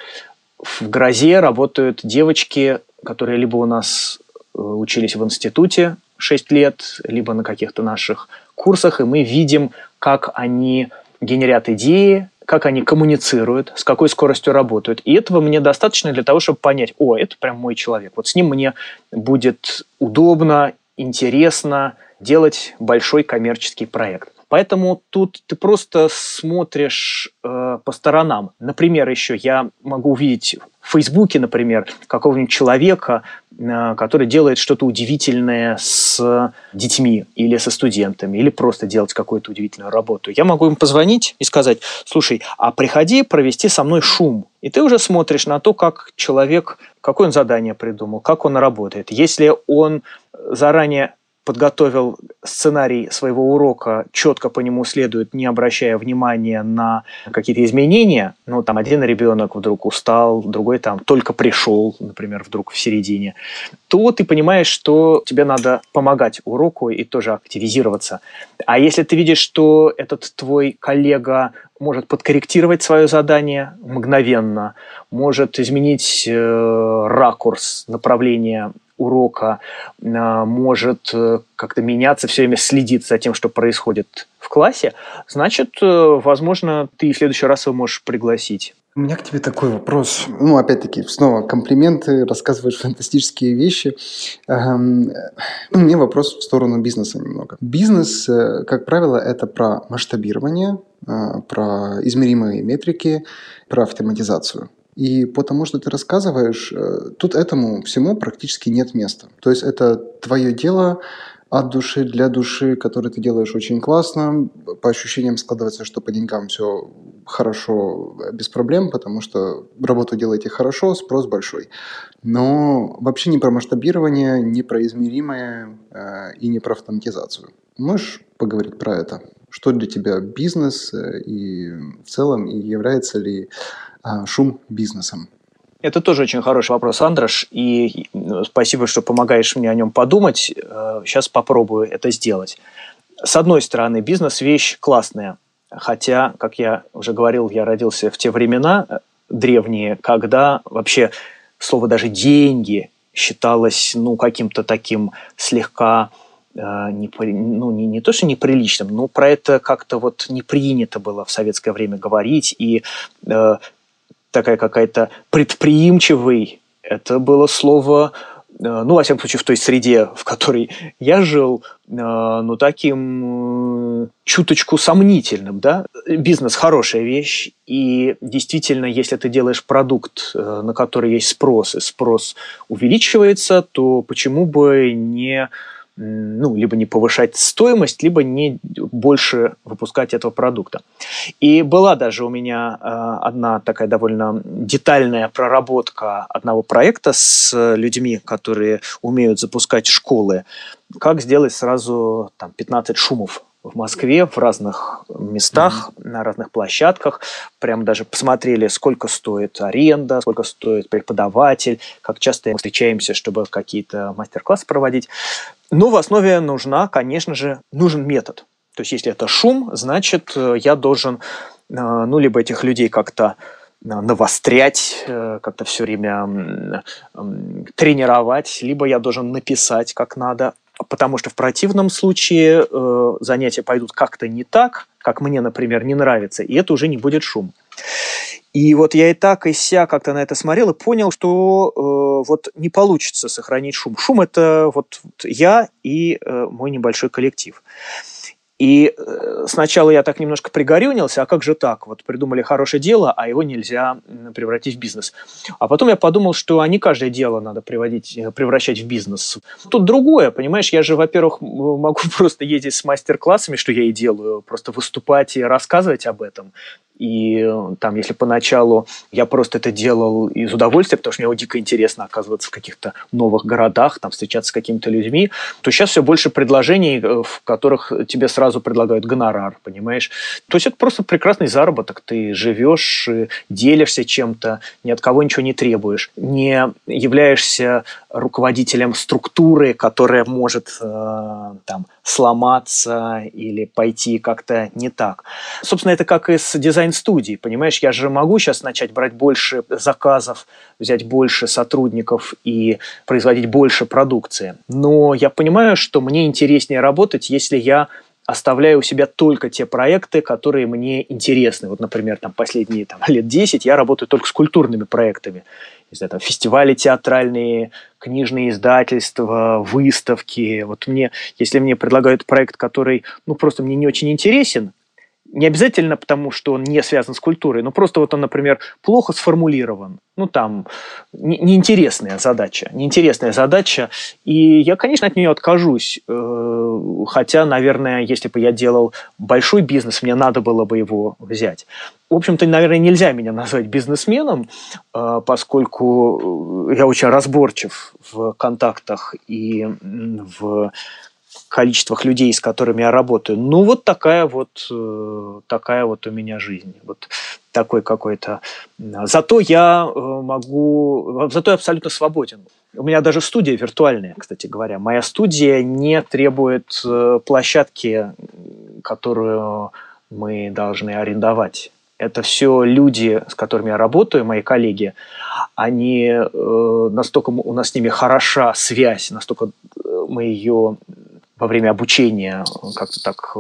В «Грозе» работают девочки, которые либо у нас учились в институте 6 лет, либо на каких-то наших курсах, и мы видим, как они генерят идеи, как они коммуницируют, с какой скоростью работают. И этого мне достаточно для того, чтобы понять, о, это прям мой человек. Вот с ним мне будет удобно, интересно делать большой коммерческий проект. Поэтому тут ты просто смотришь э, по сторонам. Например, еще я могу увидеть в Фейсбуке, например, какого-нибудь человека, э, который делает что-то удивительное с детьми или со студентами, или просто делать какую-то удивительную работу. Я могу им позвонить и сказать, слушай, а приходи провести со мной шум. И ты уже смотришь на то, как человек, какое он задание придумал, как он работает. Если он заранее подготовил сценарий своего урока, четко по нему следует, не обращая внимания на какие-то изменения, ну, там один ребенок вдруг устал, другой там только пришел, например, вдруг в середине, то ты понимаешь, что тебе надо помогать уроку и тоже активизироваться. А если ты видишь, что этот твой коллега может подкорректировать свое задание мгновенно, может изменить э, ракурс направления урока а, может э, как-то меняться, все время следить за тем, что происходит в классе, значит, э, возможно, ты в следующий раз его можешь пригласить. У меня к тебе такой вопрос. Ну, опять-таки, снова комплименты, рассказываешь фантастические вещи. Эм, у меня вопрос в сторону бизнеса немного. Бизнес, э, как правило, это про масштабирование, про измеримые метрики, про автоматизацию. И потому что ты рассказываешь, э, тут этому всему практически нет места. То есть это твое дело от души, для души, которое ты делаешь очень классно. По ощущениям складывается, что по деньгам все хорошо, без проблем, потому что работу делаете хорошо, спрос большой. Но вообще не про масштабирование, не про измеримое э, и не про автоматизацию. Можешь поговорить про это? Что для тебя бизнес э, и в целом, и является ли шум бизнесом? Это тоже очень хороший вопрос, Андрош, и спасибо, что помогаешь мне о нем подумать. Сейчас э, попробую это сделать. С одной стороны, бизнес – вещь классная, хотя, как я уже говорил, я родился в те времена э, древние, когда вообще слово даже «деньги» считалось ну, каким-то таким слегка э, не, ну, не, не то, что неприличным, но про это как-то вот не принято было в советское время говорить, и такая какая-то предприимчивый. Это было слово, э, ну, во всяком случае, в той среде, в которой я жил, э, ну, таким чуточку сомнительным, да. Бизнес – хорошая вещь, и действительно, если ты делаешь продукт, э, на который есть спрос, и спрос увеличивается, то почему бы не ну, либо не повышать стоимость, либо не больше выпускать этого продукта. И была даже у меня э, одна такая довольно детальная проработка одного проекта с людьми, которые умеют запускать школы. Как сделать сразу там, 15 шумов в Москве, в разных местах, mm-hmm. на разных площадках. Прям даже посмотрели, сколько стоит аренда, сколько стоит преподаватель, как часто мы встречаемся, чтобы какие-то мастер-классы проводить. Но в основе нужна, конечно же, нужен метод. То есть, если это шум, значит, э, я должен, э, ну, либо этих людей как-то э, навострять, как-то все время тренировать, либо я должен написать как надо, потому что в противном случае занятия пойдут как-то не так, как мне, например, не нравится, и это уже не будет шум. И вот я и так, и ся как-то на это смотрел и понял, что э, вот не получится сохранить шум. Шум – это вот я и э, мой небольшой коллектив. И э, сначала я так немножко пригорюнился, а как же так? Вот придумали хорошее дело, а его нельзя превратить в бизнес. А потом я подумал, что а каждое дело надо приводить, э, превращать в бизнес. Тут другое, понимаешь, я же, во-первых, могу просто ездить с мастер-классами, что я и делаю, просто выступать и рассказывать об этом. И э, там, если поначалу я просто это делал из удовольствия, потому что мне дико интересно оказываться в каких-то новых городах, там встречаться с какими-то людьми, то сейчас все больше предложений, в которых тебе сразу предлагают гонорар, понимаешь? То есть это просто прекрасный заработок. Ты живешь, делишься чем-то, ни от кого ничего не требуешь, не являешься руководителем структуры, которая может э, там сломаться или пойти как-то не так. Собственно, это как и с дизайн-студией, понимаешь? Я же могу сейчас начать брать больше заказов, взять больше сотрудников и производить больше продукции. Но я понимаю, что мне интереснее работать, если я оставляю у себя только те проекты, которые мне интересны. Вот, например, там, последние там, лет 10 я работаю только с культурными проектами. не знаю, там, фестивали театральные, книжные издательства, выставки. Вот мне, если мне предлагают проект, который, ну, просто мне не очень интересен, не обязательно потому, что он не связан с культурой, но просто вот он, например, плохо сформулирован. Ну, там, не, неинтересная задача. Неинтересная задача. И я, конечно, от нее откажусь. Э, хотя, наверное, если бы я делал большой бизнес, мне надо было бы его взять. В общем-то, наверное, нельзя меня назвать бизнесменом, э, поскольку я очень разборчив в контактах и в количествах людей, с которыми я работаю. Ну, вот такая вот, э, такая вот у меня жизнь. Вот такой какой-то. Зато я э, могу, зато я абсолютно свободен. У меня даже студия виртуальная, кстати говоря. Моя студия не требует э, площадки, которую мы должны арендовать. Это все люди, с которыми я работаю, мои коллеги. Они э, настолько у нас с ними хороша связь, настолько мы ее во время обучения как-то так э,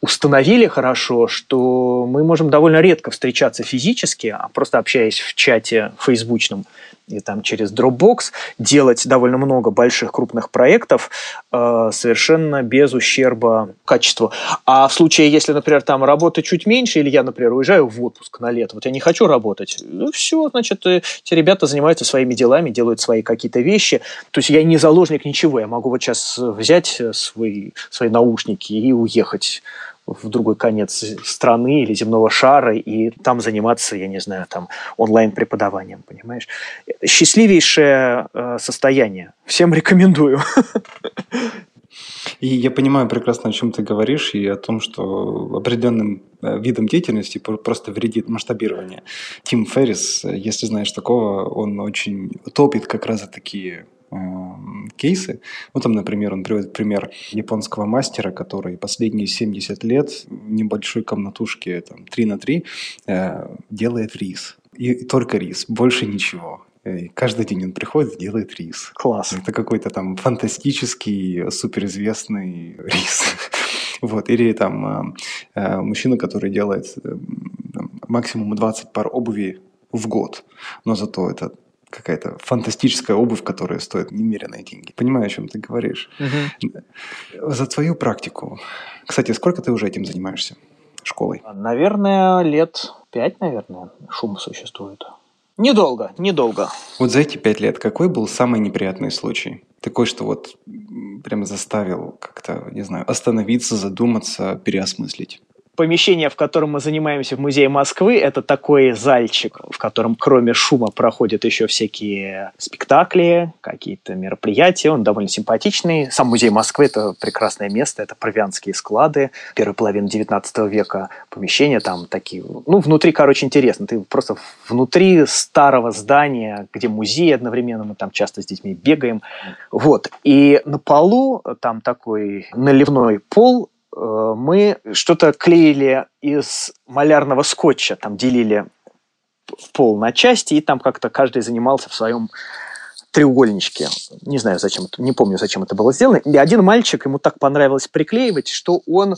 установили хорошо, что мы можем довольно редко встречаться физически, а просто общаясь в чате фейсбучном и там через Dropbox делать довольно много больших крупных проектов э, совершенно без ущерба качеству. А в случае, если, например, там работы чуть меньше, или я, например, уезжаю в отпуск на лето, вот я не хочу работать, ну все, значит, эти ребята занимаются своими делами, делают свои какие-то вещи. То есть я не заложник ничего, я могу вот сейчас взять свой, свои наушники и уехать в другой конец страны или земного шара и там заниматься, я не знаю, там онлайн-преподаванием, понимаешь? Счастливейшее э, состояние. Всем рекомендую. И я понимаю прекрасно, о чем ты говоришь, и о том, что определенным э, видом деятельности просто вредит масштабирование. Тим Феррис, если знаешь такого, он очень топит как раз такие кейсы. Ну, там, например, он приводит пример японского мастера, который последние 70 лет в небольшой комнатушке, там, 3 на 3, э, делает рис. И только рис, больше ничего. И каждый день он приходит и делает рис. Класс. Это какой-то там фантастический, суперизвестный рис. Вот. Или там э, э, мужчина, который делает э, максимум 20 пар обуви в год. Но зато это какая-то фантастическая обувь, которая стоит немеренные деньги. Понимаю, о чем ты говоришь. Угу. За твою практику. Кстати, сколько ты уже этим занимаешься? Школой? Наверное, лет пять, наверное, шум существует. Недолго, недолго. Вот за эти пять лет какой был самый неприятный случай? Такой, что вот прям заставил как-то, не знаю, остановиться, задуматься, переосмыслить помещение, в котором мы занимаемся в Музее Москвы, это такой зальчик, в котором кроме шума проходят еще всякие спектакли, какие-то мероприятия. Он довольно симпатичный. Сам Музей Москвы – это прекрасное место, это провианские склады первой половины 19 века. Помещения там такие, ну, внутри, короче, интересно. Ты просто внутри старого здания, где музей одновременно, мы там часто с детьми бегаем. Вот. И на полу там такой наливной пол, мы что-то клеили из малярного скотча, там делили пол на части, и там как-то каждый занимался в своем треугольничке. Не знаю, зачем не помню, зачем это было сделано. И один мальчик, ему так понравилось приклеивать, что он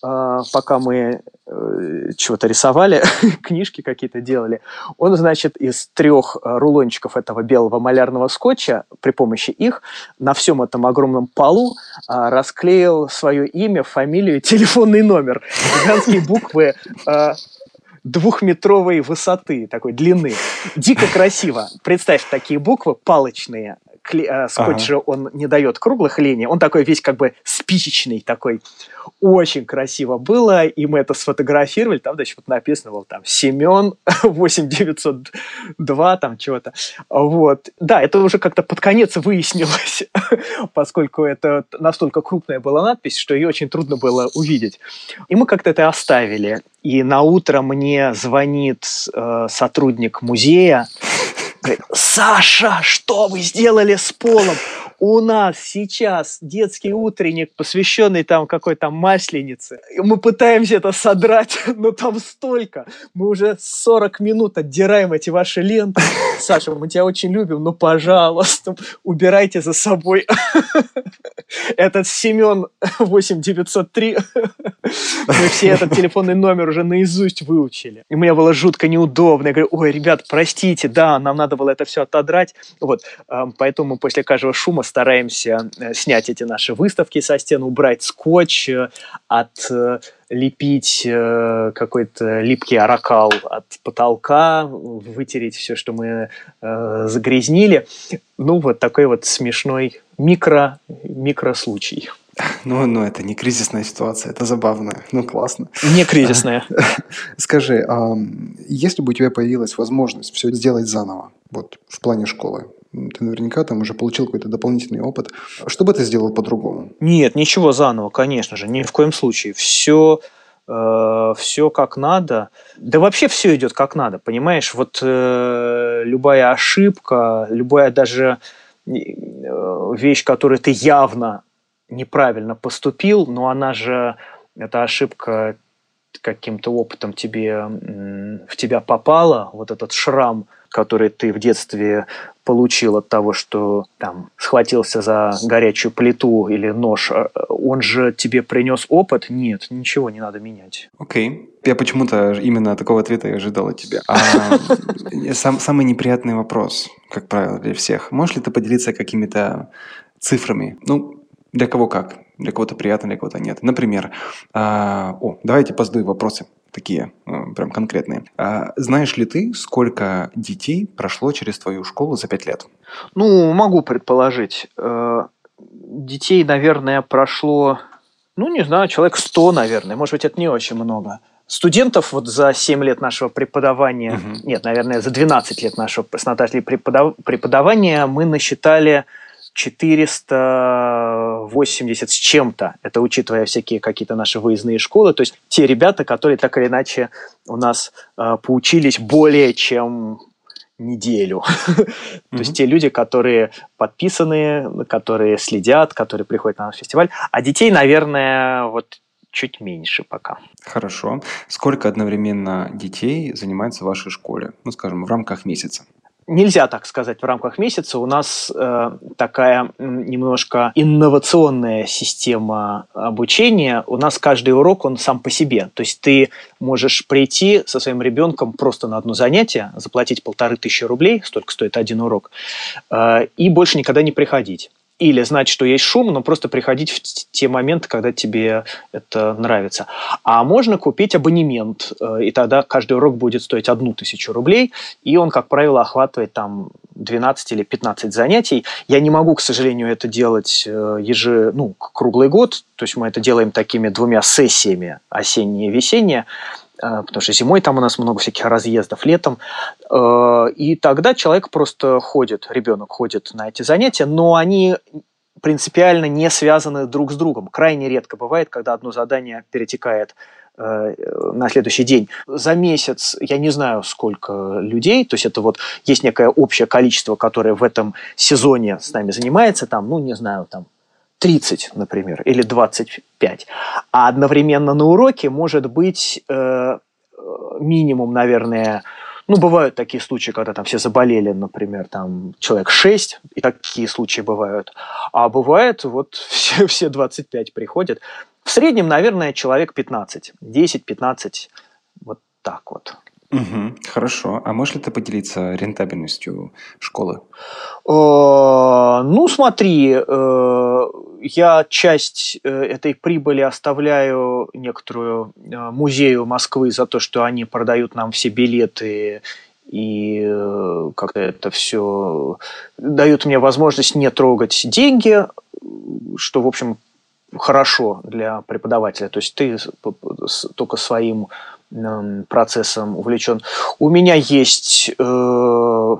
пока мы э, чего-то рисовали, книжки какие-то делали, он, значит, из трех э, рулончиков этого белого малярного скотча при помощи их на всем этом огромном полу а, расклеил свое имя, фамилию, телефонный номер. Гигантские буквы а, двухметровой высоты, такой длины. Дико красиво. Представь, такие буквы палочные, кле- скотч ага. он не дает круглых линий, он такой весь как бы спичечный такой очень красиво было, и мы это сфотографировали, там, значит, вот написано было там Семен 8902, там чего-то. Вот. Да, это уже как-то под конец выяснилось, поскольку это настолько крупная была надпись, что ее очень трудно было увидеть. И мы как-то это оставили. И на утро мне звонит э, сотрудник музея, Саша, что вы сделали с полом? У нас сейчас детский утренник, посвященный там какой-то масленице. Мы пытаемся это содрать, но там столько. Мы уже 40 минут отдираем эти ваши ленты. Саша, мы тебя очень любим, но, пожалуйста, убирайте за собой. Этот Семен 8903 Мы все этот телефонный номер уже наизусть выучили. И мне было жутко неудобно. Я говорю, ой, ребят, простите, да, нам надо было это все отодрать. Вот, поэтому после каждого шума стараемся э, снять эти наши выставки со стен, убрать скотч, э, отлепить э, какой-то липкий аракал от потолка, вытереть все, что мы загрязнили. Ну, вот такой вот смешной микро, микро случай. Ну, ну, это не кризисная ситуация, это забавно. Ну, классно. Не кризисная. Скажи, а если бы у тебя появилась возможность все сделать заново, вот в плане школы, ты наверняка там уже получил какой-то дополнительный опыт. Что бы ты сделал по-другому? Нет, ничего заново, конечно же, ни в коем случае. Все э, все как надо. Да вообще все идет как надо, понимаешь? Вот э, любая ошибка, любая даже э, вещь, которую ты явно неправильно поступил, но она же, эта ошибка каким-то опытом тебе, в тебя попала, вот этот шрам, который ты в детстве получил от того, что там схватился за горячую плиту или нож, а, он же тебе принес опыт? Нет, ничего не надо менять. Окей. Okay. Я почему-то именно такого ответа и ожидал от тебя. А, сам, самый неприятный вопрос, как правило, для всех. Можешь ли ты поделиться какими-то цифрами? Ну, для кого как. Для кого-то приятно, для кого-то нет. Например, а, о, давайте позадаю вопросы такие э, прям конкретные. А, знаешь ли ты, сколько детей прошло через твою школу за пять лет? Ну, могу предположить. Э, детей, наверное, прошло, ну, не знаю, человек 100, наверное. Может быть, это не очень много. Студентов вот за 7 лет нашего преподавания, угу. нет, наверное, за 12 лет нашего с Натальей преподав... преподавания мы насчитали 480 с чем-то. Это учитывая всякие какие-то наши выездные школы. То есть те ребята, которые так или иначе у нас э, поучились более чем неделю. То есть те люди, которые подписаны, которые следят, которые приходят на наш фестиваль. А детей, наверное, вот чуть меньше пока. Хорошо. Сколько одновременно детей занимается в вашей школе? Ну, скажем, в рамках месяца нельзя так сказать в рамках месяца. У нас э, такая немножко инновационная система обучения. У нас каждый урок, он сам по себе. То есть ты можешь прийти со своим ребенком просто на одно занятие, заплатить полторы тысячи рублей, столько стоит один урок, э, и больше никогда не приходить или знать, что есть шум, но просто приходить в те моменты, когда тебе это нравится. А можно купить абонемент, э, и тогда каждый урок будет стоить одну тысячу рублей, и он, как правило, охватывает там 12 или 15 занятий. Я не могу, к сожалению, это делать э, еже, ну, круглый год, то есть мы это делаем такими двумя сессиями, осенние и весенние, потому что зимой там у нас много всяких разъездов, летом. Э, и тогда человек просто ходит, ребенок ходит на эти занятия, но они принципиально не связаны друг с другом. Крайне редко бывает, когда одно задание перетекает э, на следующий день. За месяц я не знаю, сколько людей, то есть это вот есть некое общее количество, которое в этом сезоне с нами занимается, там, ну, не знаю, там 30, например, или 25. А одновременно на уроке может быть э, минимум, наверное, ну, бывают такие случаи, когда там все заболели, например, там человек 6, и такие случаи бывают. А бывает, вот все, все 25 приходят. В среднем, наверное, человек 15, 10-15, вот так вот. Угу, хорошо. А можешь ли ты поделиться рентабельностью школы? Э, ну, смотри, э, я часть э, этой прибыли оставляю некоторую музею Москвы за то, что они продают нам все билеты и как-то это все дают мне возможность не трогать деньги, что, в общем, хорошо для преподавателя. То есть ты только своим процессом увлечен. У меня есть э,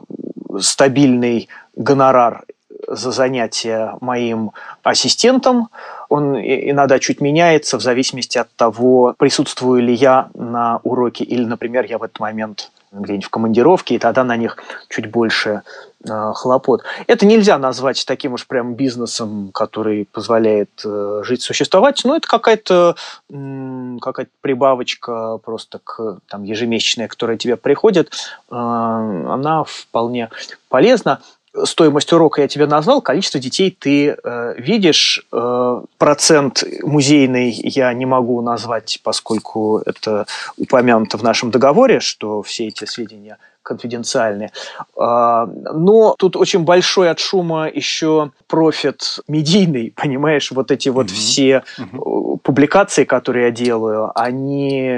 стабильный гонорар за занятие моим ассистентом. Он иногда чуть меняется в зависимости от того, присутствую ли я на уроке или, например, я в этот момент где-нибудь в командировке, и тогда на них чуть больше э, хлопот. Это нельзя назвать таким уж прям бизнесом, который позволяет э, жить, существовать, но это какая-то э, какая прибавочка просто к там, ежемесячная, которая тебе приходит, э, она вполне полезна. Стоимость урока я тебе назвал, количество детей ты э, видишь. Э, процент музейный я не могу назвать, поскольку это упомянуто в нашем договоре, что все эти сведения конфиденциальные. А, но тут очень большой от шума еще профит медийный, понимаешь, вот эти вот mm-hmm. все mm-hmm. публикации, которые я делаю, они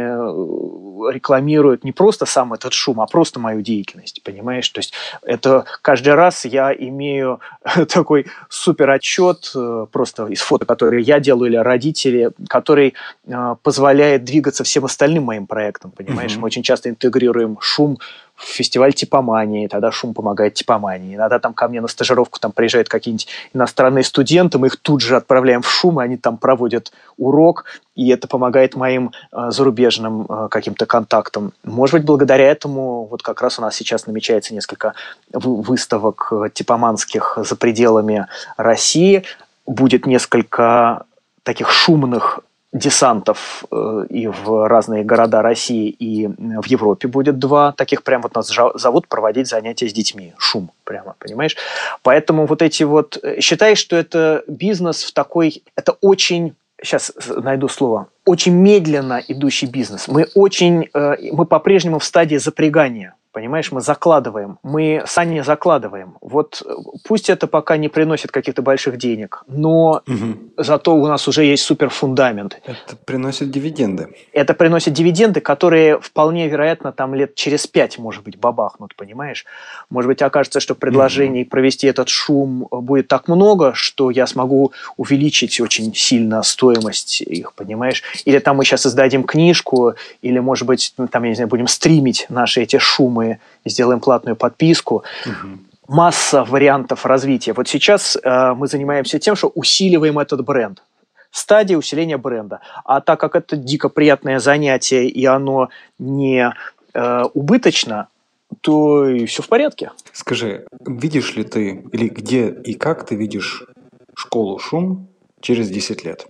рекламируют не просто сам этот шум, а просто мою деятельность, понимаешь? То есть это каждый раз я имею такой супер отчет э, просто из фото, которые я делаю или родители, который э, позволяет двигаться всем остальным моим проектам, понимаешь? Mm-hmm. Мы очень часто интегрируем шум фестиваль типомании, тогда шум помогает типомании. Иногда там ко мне на стажировку там приезжают какие-нибудь иностранные студенты, мы их тут же отправляем в шум, и они там проводят урок, и это помогает моим э, зарубежным э, каким-то контактам. Может быть, благодаря этому вот как раз у нас сейчас намечается несколько выставок э, типоманских за пределами России. Будет несколько таких шумных десантов э, и в разные города России, и в Европе будет два. Таких прям вот нас зовут проводить занятия с детьми. Шум прямо, понимаешь? Поэтому вот эти вот... Э, считай, что это бизнес в такой... Это очень... Сейчас найду слово. Очень медленно идущий бизнес. Мы очень... Э, мы по-прежнему в стадии запрягания Понимаешь, мы закладываем, мы сами закладываем. Вот э, пусть это пока не приносит каких-то больших денег, но угу. зато у нас уже есть супер фундамент. Это приносит дивиденды. Это приносит дивиденды, которые вполне вероятно там лет через пять, может быть, бабахнут, понимаешь? Может быть, окажется, что предложений угу. провести этот шум будет так много, что я смогу увеличить очень сильно стоимость их, понимаешь? Или там мы сейчас издадим книжку, или, может быть, ну, там, я не знаю, будем стримить наши эти шумы мы сделаем платную подписку. Угу. Масса вариантов развития. Вот сейчас э, мы занимаемся тем, что усиливаем этот бренд стадия усиления бренда. А так как это дико приятное занятие и оно не э, убыточно, то и все в порядке. Скажи, видишь ли ты или где и как ты видишь школу шум через 10 лет?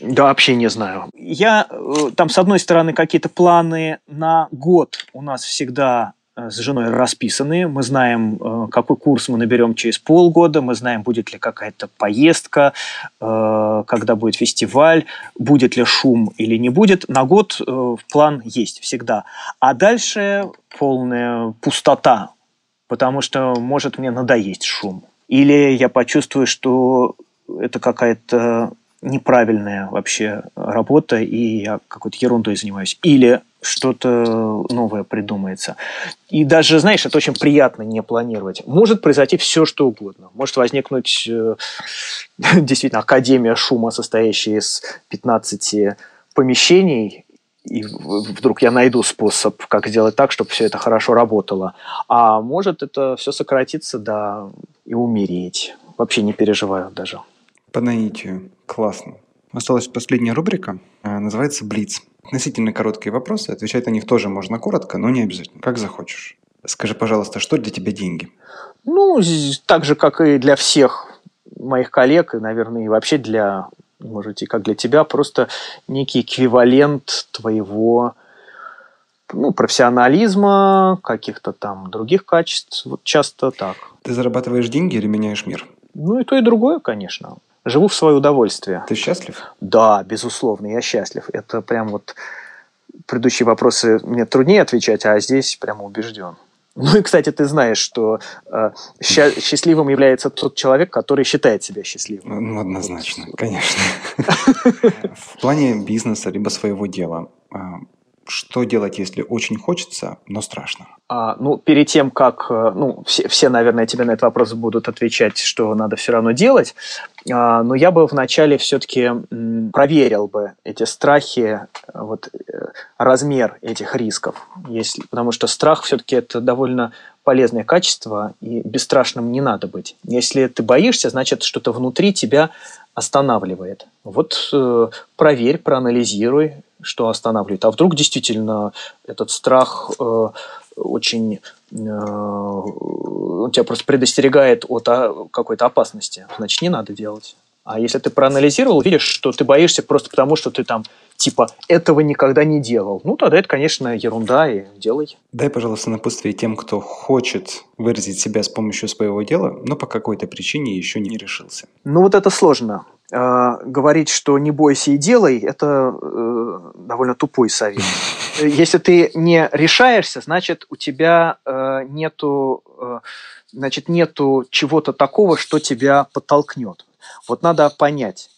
Да, вообще не знаю. Я э, там, с одной стороны, какие-то планы на год у нас всегда с женой расписаны. Мы знаем, э, какой курс мы наберем через полгода, мы знаем, будет ли какая-то поездка, э, когда будет фестиваль, будет ли шум или не будет. На год план есть всегда. А дальше полная пустота, потому что может мне надоесть шум. Или я почувствую, что это какая-то неправильная вообще работа, и я какой-то ерундой занимаюсь. Или что-то новое придумается. И даже, знаешь, это очень приятно не планировать. Может произойти все, что угодно. Может возникнуть э, действительно академия шума, состоящая из 15 помещений, и вдруг я найду способ, как сделать так, чтобы все это хорошо работало. А может это все сократиться, да, и умереть. Вообще не переживаю даже. По наитию. Классно. Осталась последняя рубрика. Э, называется «Блиц». Относительно короткие вопросы. Отвечать на них тоже можно коротко, но не обязательно. Как захочешь. Скажи, пожалуйста, что для тебя деньги? Ну, так же, как и для всех моих коллег, и, наверное, и вообще для, может, и как для тебя, просто некий эквивалент твоего ну, профессионализма, каких-то там других качеств. Вот часто так. Ты зарабатываешь деньги или меняешь мир? Ну, и то, и другое, конечно живу в свое удовольствие. Ты счастлив? Да, безусловно, я счастлив. Это прям вот предыдущие вопросы мне труднее отвечать, а здесь прямо убежден. Ну и, кстати, ты знаешь, что э, ща- счастливым является тот человек, который считает себя счастливым. Ну, однозначно, конечно. В плане бизнеса либо своего дела, а, что делать, если очень хочется, но страшно? А, ну, перед тем, как, э, ну, все, все, наверное, тебе на этот вопрос будут отвечать, что надо все равно делать, а, но я бы вначале все-таки проверил бы эти страхи, вот, э, размер этих рисков, если, потому что страх все-таки это довольно полезное качество, и бесстрашным не надо быть. Если ты боишься, значит, что-то внутри тебя останавливает. Вот э, проверь, проанализируй, что останавливает. А вдруг действительно этот страх э, очень э, он тебя просто предостерегает от а, какой-то опасности. Значит, не надо делать. А если ты проанализировал, видишь, что ты боишься просто потому, что ты там типа этого никогда не делал. Ну, тогда это, конечно, ерунда, и делай. Дай, пожалуйста, напутствие тем, кто хочет выразить себя с помощью своего дела, но по какой-то причине еще не решился. Ну, вот это сложно. Э, говорить, что не бойся и делай, это э, довольно тупой совет. Если ты не решаешься, значит, у тебя э, нету, э, значит, нету чего-то такого, что тебя подтолкнет. Вот надо понять,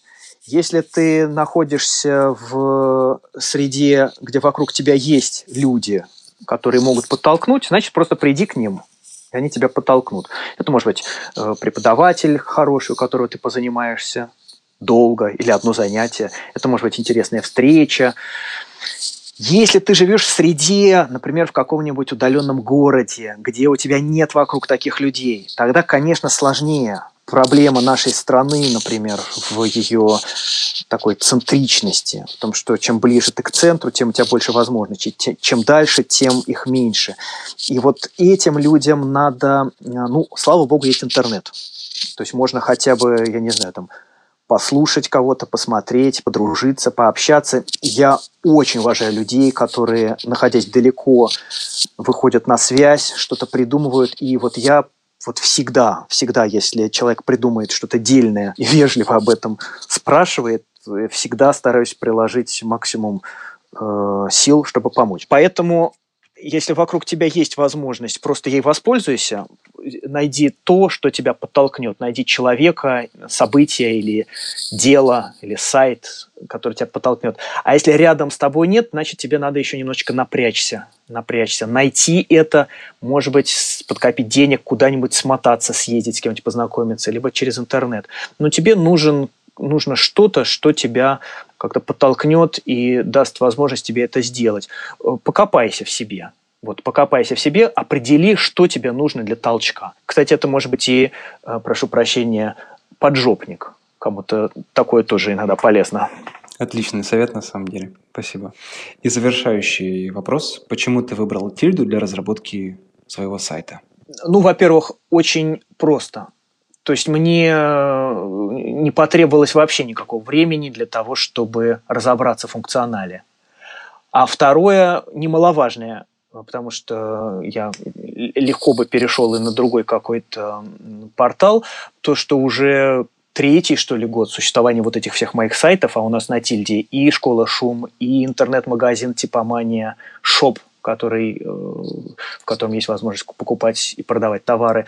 если ты находишься в среде, где вокруг тебя есть люди, которые могут подтолкнуть, значит, просто приди к ним, и они тебя подтолкнут. Это может быть э, преподаватель хороший, у которого ты позанимаешься долго, или одно занятие. Это может быть интересная встреча. Если ты живешь в среде, например, в каком-нибудь удаленном городе, где у тебя нет вокруг таких людей, тогда, конечно, сложнее проблема нашей страны, например, в ее такой центричности, в том, что чем ближе ты к центру, тем у тебя больше возможностей, чем дальше, тем их меньше. И вот этим людям надо, ну, слава богу, есть интернет. То есть можно хотя бы, я не знаю, там, послушать кого-то, посмотреть, подружиться, пообщаться. Я очень уважаю людей, которые, находясь далеко, выходят на связь, что-то придумывают. И вот я вот всегда, всегда, если человек придумает что-то дельное и вежливо об этом спрашивает, всегда стараюсь приложить максимум э, сил, чтобы помочь. Поэтому если вокруг тебя есть возможность, просто ей воспользуйся, найди то, что тебя подтолкнет, найди человека, событие или дело, или сайт, который тебя подтолкнет. А если рядом с тобой нет, значит, тебе надо еще немножечко напрячься, напрячься, найти это, может быть, подкопить денег, куда-нибудь смотаться, съездить с кем-нибудь познакомиться, либо через интернет. Но тебе нужен нужно что-то, что тебя как-то подтолкнет и даст возможность тебе это сделать. Э, покопайся в себе. Вот, покопайся в себе, определи, что тебе нужно для толчка. Кстати, это может быть и, э, прошу прощения, поджопник. Кому-то такое тоже иногда полезно. Отличный совет на самом деле. Спасибо. И завершающий вопрос. Почему ты выбрал тильду для разработки своего сайта? Ну, во-первых, очень просто. То есть мне э, не потребовалось вообще никакого времени для того, чтобы разобраться в функционале. А второе, немаловажное, потому что я легко бы перешел и на другой какой-то портал, то, что уже третий, что ли, год существования вот этих всех моих сайтов, а у нас на Тильде и Школа Шум, и интернет-магазин Типомания Shop, который, э, в котором есть возможность покупать и продавать товары,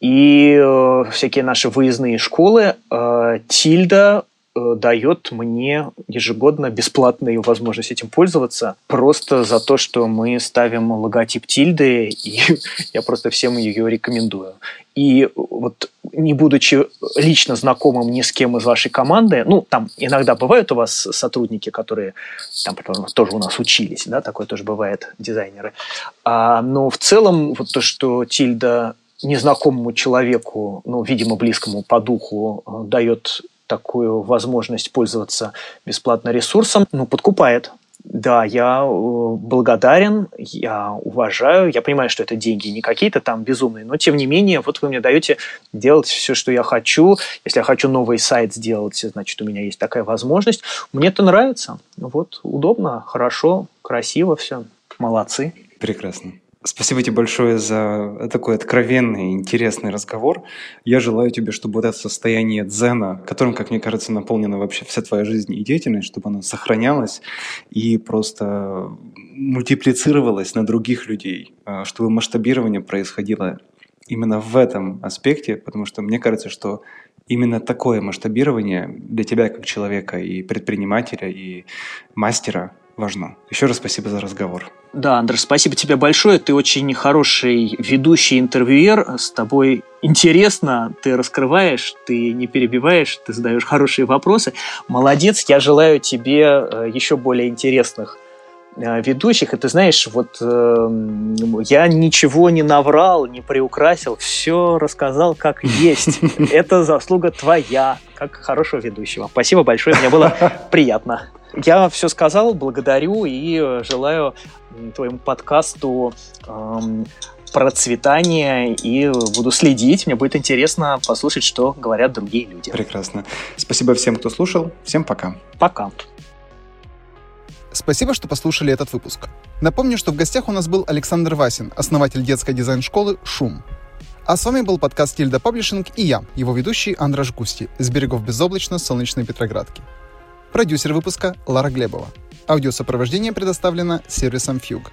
и э, всякие наши выездные школы. Э, Тильда дает мне ежегодно бесплатную возможность этим пользоваться, просто за то, что мы ставим логотип Тильды, и я просто всем ее рекомендую. И вот не будучи лично знакомым ни с кем из вашей команды, ну, там иногда бывают у вас сотрудники, которые там тоже у нас учились, да, такое тоже бывает, дизайнеры. А, но в целом вот то, что Тильда незнакомому человеку, ну, видимо, близкому по духу, э, дает такую возможность пользоваться бесплатно ресурсом, ну, подкупает. Да, я э, благодарен, я уважаю, я понимаю, что это деньги не какие-то там безумные, но тем не менее, вот вы мне даете делать все, что я хочу. Если я хочу новый сайт сделать, значит, у меня есть такая возможность. Мне это нравится. Вот, удобно, хорошо, красиво все. Молодцы. Прекрасно. Спасибо тебе большое за такой откровенный, интересный разговор. Я желаю тебе, чтобы вот это состояние дзена, которым, как мне кажется, наполнена вообще вся твоя жизнь и деятельность, чтобы оно сохранялось и просто мультиплицировалось на других людей, а, чтобы масштабирование происходило именно в этом аспекте, потому что мне кажется, что именно такое масштабирование для тебя как человека и предпринимателя, и мастера важно. Еще раз спасибо за разговор. Да, Андрей, спасибо тебе большое. Ты очень хороший ведущий интервьюер. С тобой интересно, ты раскрываешь, ты не перебиваешь, ты задаешь хорошие вопросы. Молодец, я желаю тебе э, еще более интересных э, ведущих. И ты знаешь, вот э, я ничего не наврал, не приукрасил, все рассказал как есть. Это заслуга твоя, как хорошего ведущего. Спасибо большое, мне было приятно. Я все сказал, благодарю и желаю твоему подкасту эм, процветания и буду следить. Мне будет интересно послушать, что говорят другие люди. Прекрасно. Спасибо всем, кто слушал. Всем пока. Пока. Спасибо, что послушали этот выпуск. Напомню, что в гостях у нас был Александр Васин, основатель детской дизайн-школы «Шум». А с вами был подкаст «Тильда Паблишинг» и я, его ведущий Андраш Густи, с берегов безоблачно солнечной Петроградки. Продюсер выпуска Лара Глебова. Аудиосопровождение предоставлено сервисом Fugue.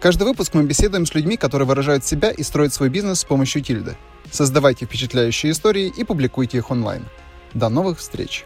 Каждый выпуск мы беседуем с людьми, которые выражают себя и строят свой бизнес с помощью тильды. Создавайте впечатляющие истории и публикуйте их онлайн. До новых встреч!